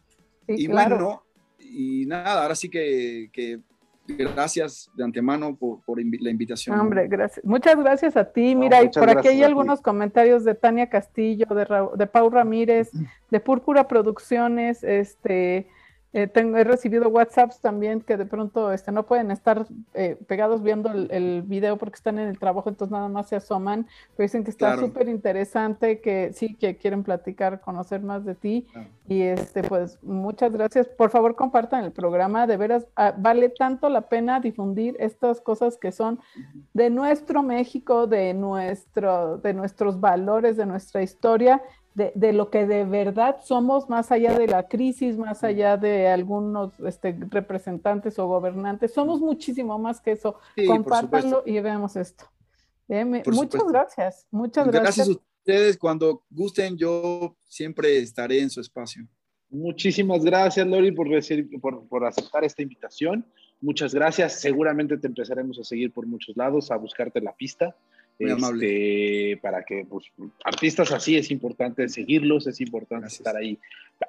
y bueno, y nada, ahora sí que, que gracias de antemano por, por la invitación. Hombre, gracias. Muchas gracias a ti. Mira, y por aquí hay algunos comentarios de Tania Castillo, de, de Pau Ramírez, de Púrpura Producciones, este, eh, tengo, he recibido WhatsApps también que de pronto este, no pueden estar eh, pegados viendo el, video porque están en el trabajo, entonces nada más se asoman, pero dicen que está súper interesante, que sí, que quieren platicar, conocer más de ti. Y este, pues muchas gracias. Por favor, compartan el programa. De veras, ah, vale tanto la pena difundir estas cosas que son de nuestro México, de, nuestro, de nuestros valores, de nuestra historia de, lo que de verdad somos, más allá de la crisis, más allá de algunos este, representantes o gobernantes. Somos muchísimo más que eso. Compártanlo y veamos esto. Eh, muchas gracias, muchas gracias. Gracias a ustedes. Cuando gusten, yo siempre estaré en su espacio. Muchísimas gracias, Lori, por, por, por aceptar esta invitación. Muchas gracias. Seguramente te empezaremos a seguir por muchos lados, a buscarte la pista. Este, para que pues, artistas así es importante seguirlos, es importante estar ahí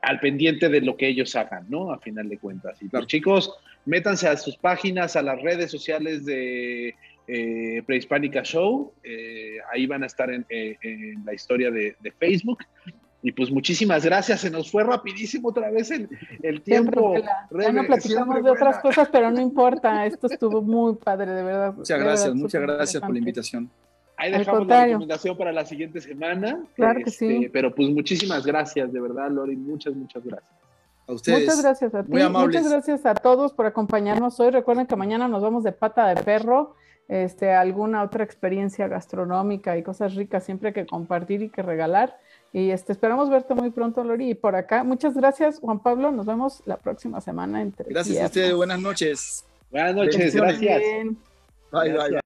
al pendiente de lo que ellos hagan, ¿no? A final de cuentas. Y pues, chicos, métanse a sus páginas, a las redes sociales de eh, Prehispánica Show, eh, ahí van a estar en, eh, la historia de, Facebook. Y pues muchísimas gracias, se nos fue rapidísimo otra vez el, el tiempo. Ya no platicamos de otras cosas, pero no importa, esto estuvo muy padre, de verdad. Muchas gracias, muchas gracias por la invitación. Ahí dejamos la recomendación para la siguiente semana. Claro que sí. Este, pero pues muchísimas gracias, de verdad, Lori, muchas, muchas gracias. A ustedes. Muchas gracias a ti. Muchas gracias a todos por acompañarnos hoy. Recuerden que mañana nos vamos de pata de perro. Este, alguna otra experiencia gastronómica y cosas ricas siempre que compartir y que regalar. Y este, esperamos verte muy pronto, Lori. Y por acá, muchas gracias, Juan Pablo. Nos vemos la próxima semana. Entre gracias a ustedes. Buenas noches. Buenas noches. Gracias. Bye, bye.